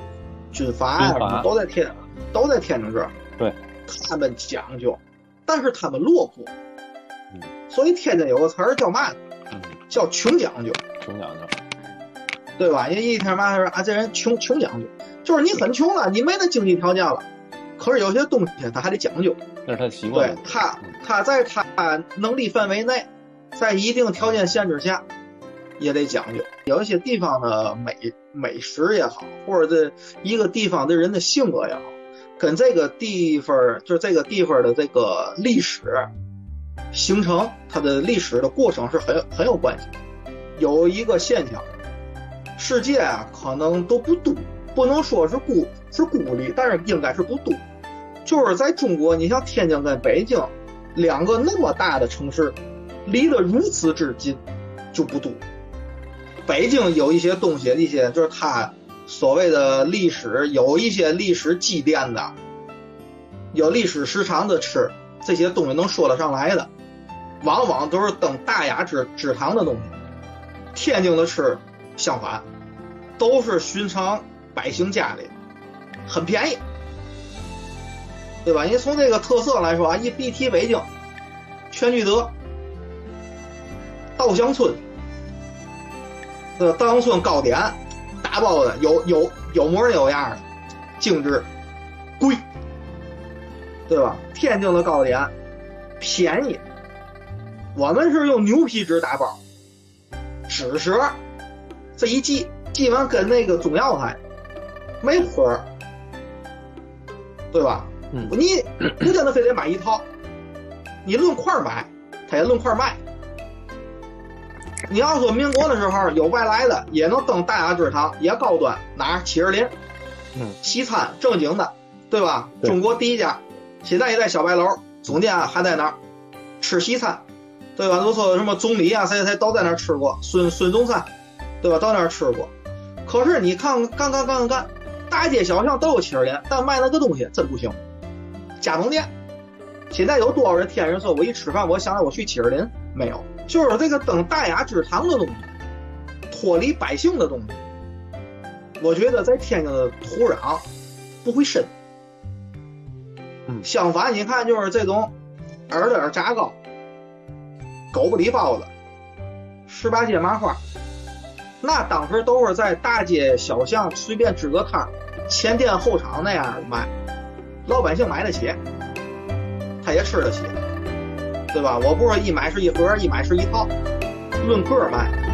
军阀呀、军阀都在天都在天津这儿。对，他们讲究，但是他们落魄，嗯所以天津有个词儿叫嘛？嗯，叫穷讲究。穷讲究。对吧？人一天嘛说啊，这人穷穷讲究，就是你很穷了，你没那经济条件了，可是有些东西他还得讲究。那是他的习惯对。他，他在他能力范围内，在一定条件限制下，也得讲究。有一些地方的美美食也好，或者这一个地方的人的性格也好，跟这个地方就是这个地方的这个历史形成，它的历史的过程是很有很有关系。有一个现象，世界啊可能都不多，不能说是孤是孤立，但是应该是不多。就是在中国，你像天津跟北京两个那么大的城市，离得如此之近，就不多。北京有一些东西，一些就是它所谓的历史，有一些历史积淀的，有历史时长的吃，这些东西能说得上来的，往往都是登大雅之之堂的东西。天津的吃相反，都是寻常百姓家里，很便宜。对吧？你从这个特色来说啊，一必提北京，全聚德、稻香村，呃，稻香村糕点，打包的有有有模有样的，精致，贵，对吧？天津的糕点便宜，我们是用牛皮纸打包，纸蛇，这一系系完跟那个中药材没花儿，对吧？嗯你不见得非得买一套，你论块儿买，它也论块儿卖。你要说民国的时候有外来的，也能登大雅之堂，也高端，哪儿？启士林，嗯，西餐正经的，对吧？对中国第一家，现在也在小白楼，总店还在那儿吃西餐，对吧？都说什么总理啊，谁谁都在那儿吃过，孙孙中山，对吧？到那儿吃过。可是你看，干干干干干，大街小巷都有启士林，但卖那个东西真不行。加盟店，现在有多少人天天说，我一吃饭，我想着我去启士林，没有，就是这个登大雅之堂的东西，脱离百姓的东西，我觉得在天津的土壤不会深。嗯相反，你看就是这种耳朵炸糕、狗不理包子、十八街麻花，那当时都是在大街小巷随便支个摊，前店后厂那样卖。老百姓买得起，他也吃得起，对吧？我不是一买是一盒，一买是一套，论个卖。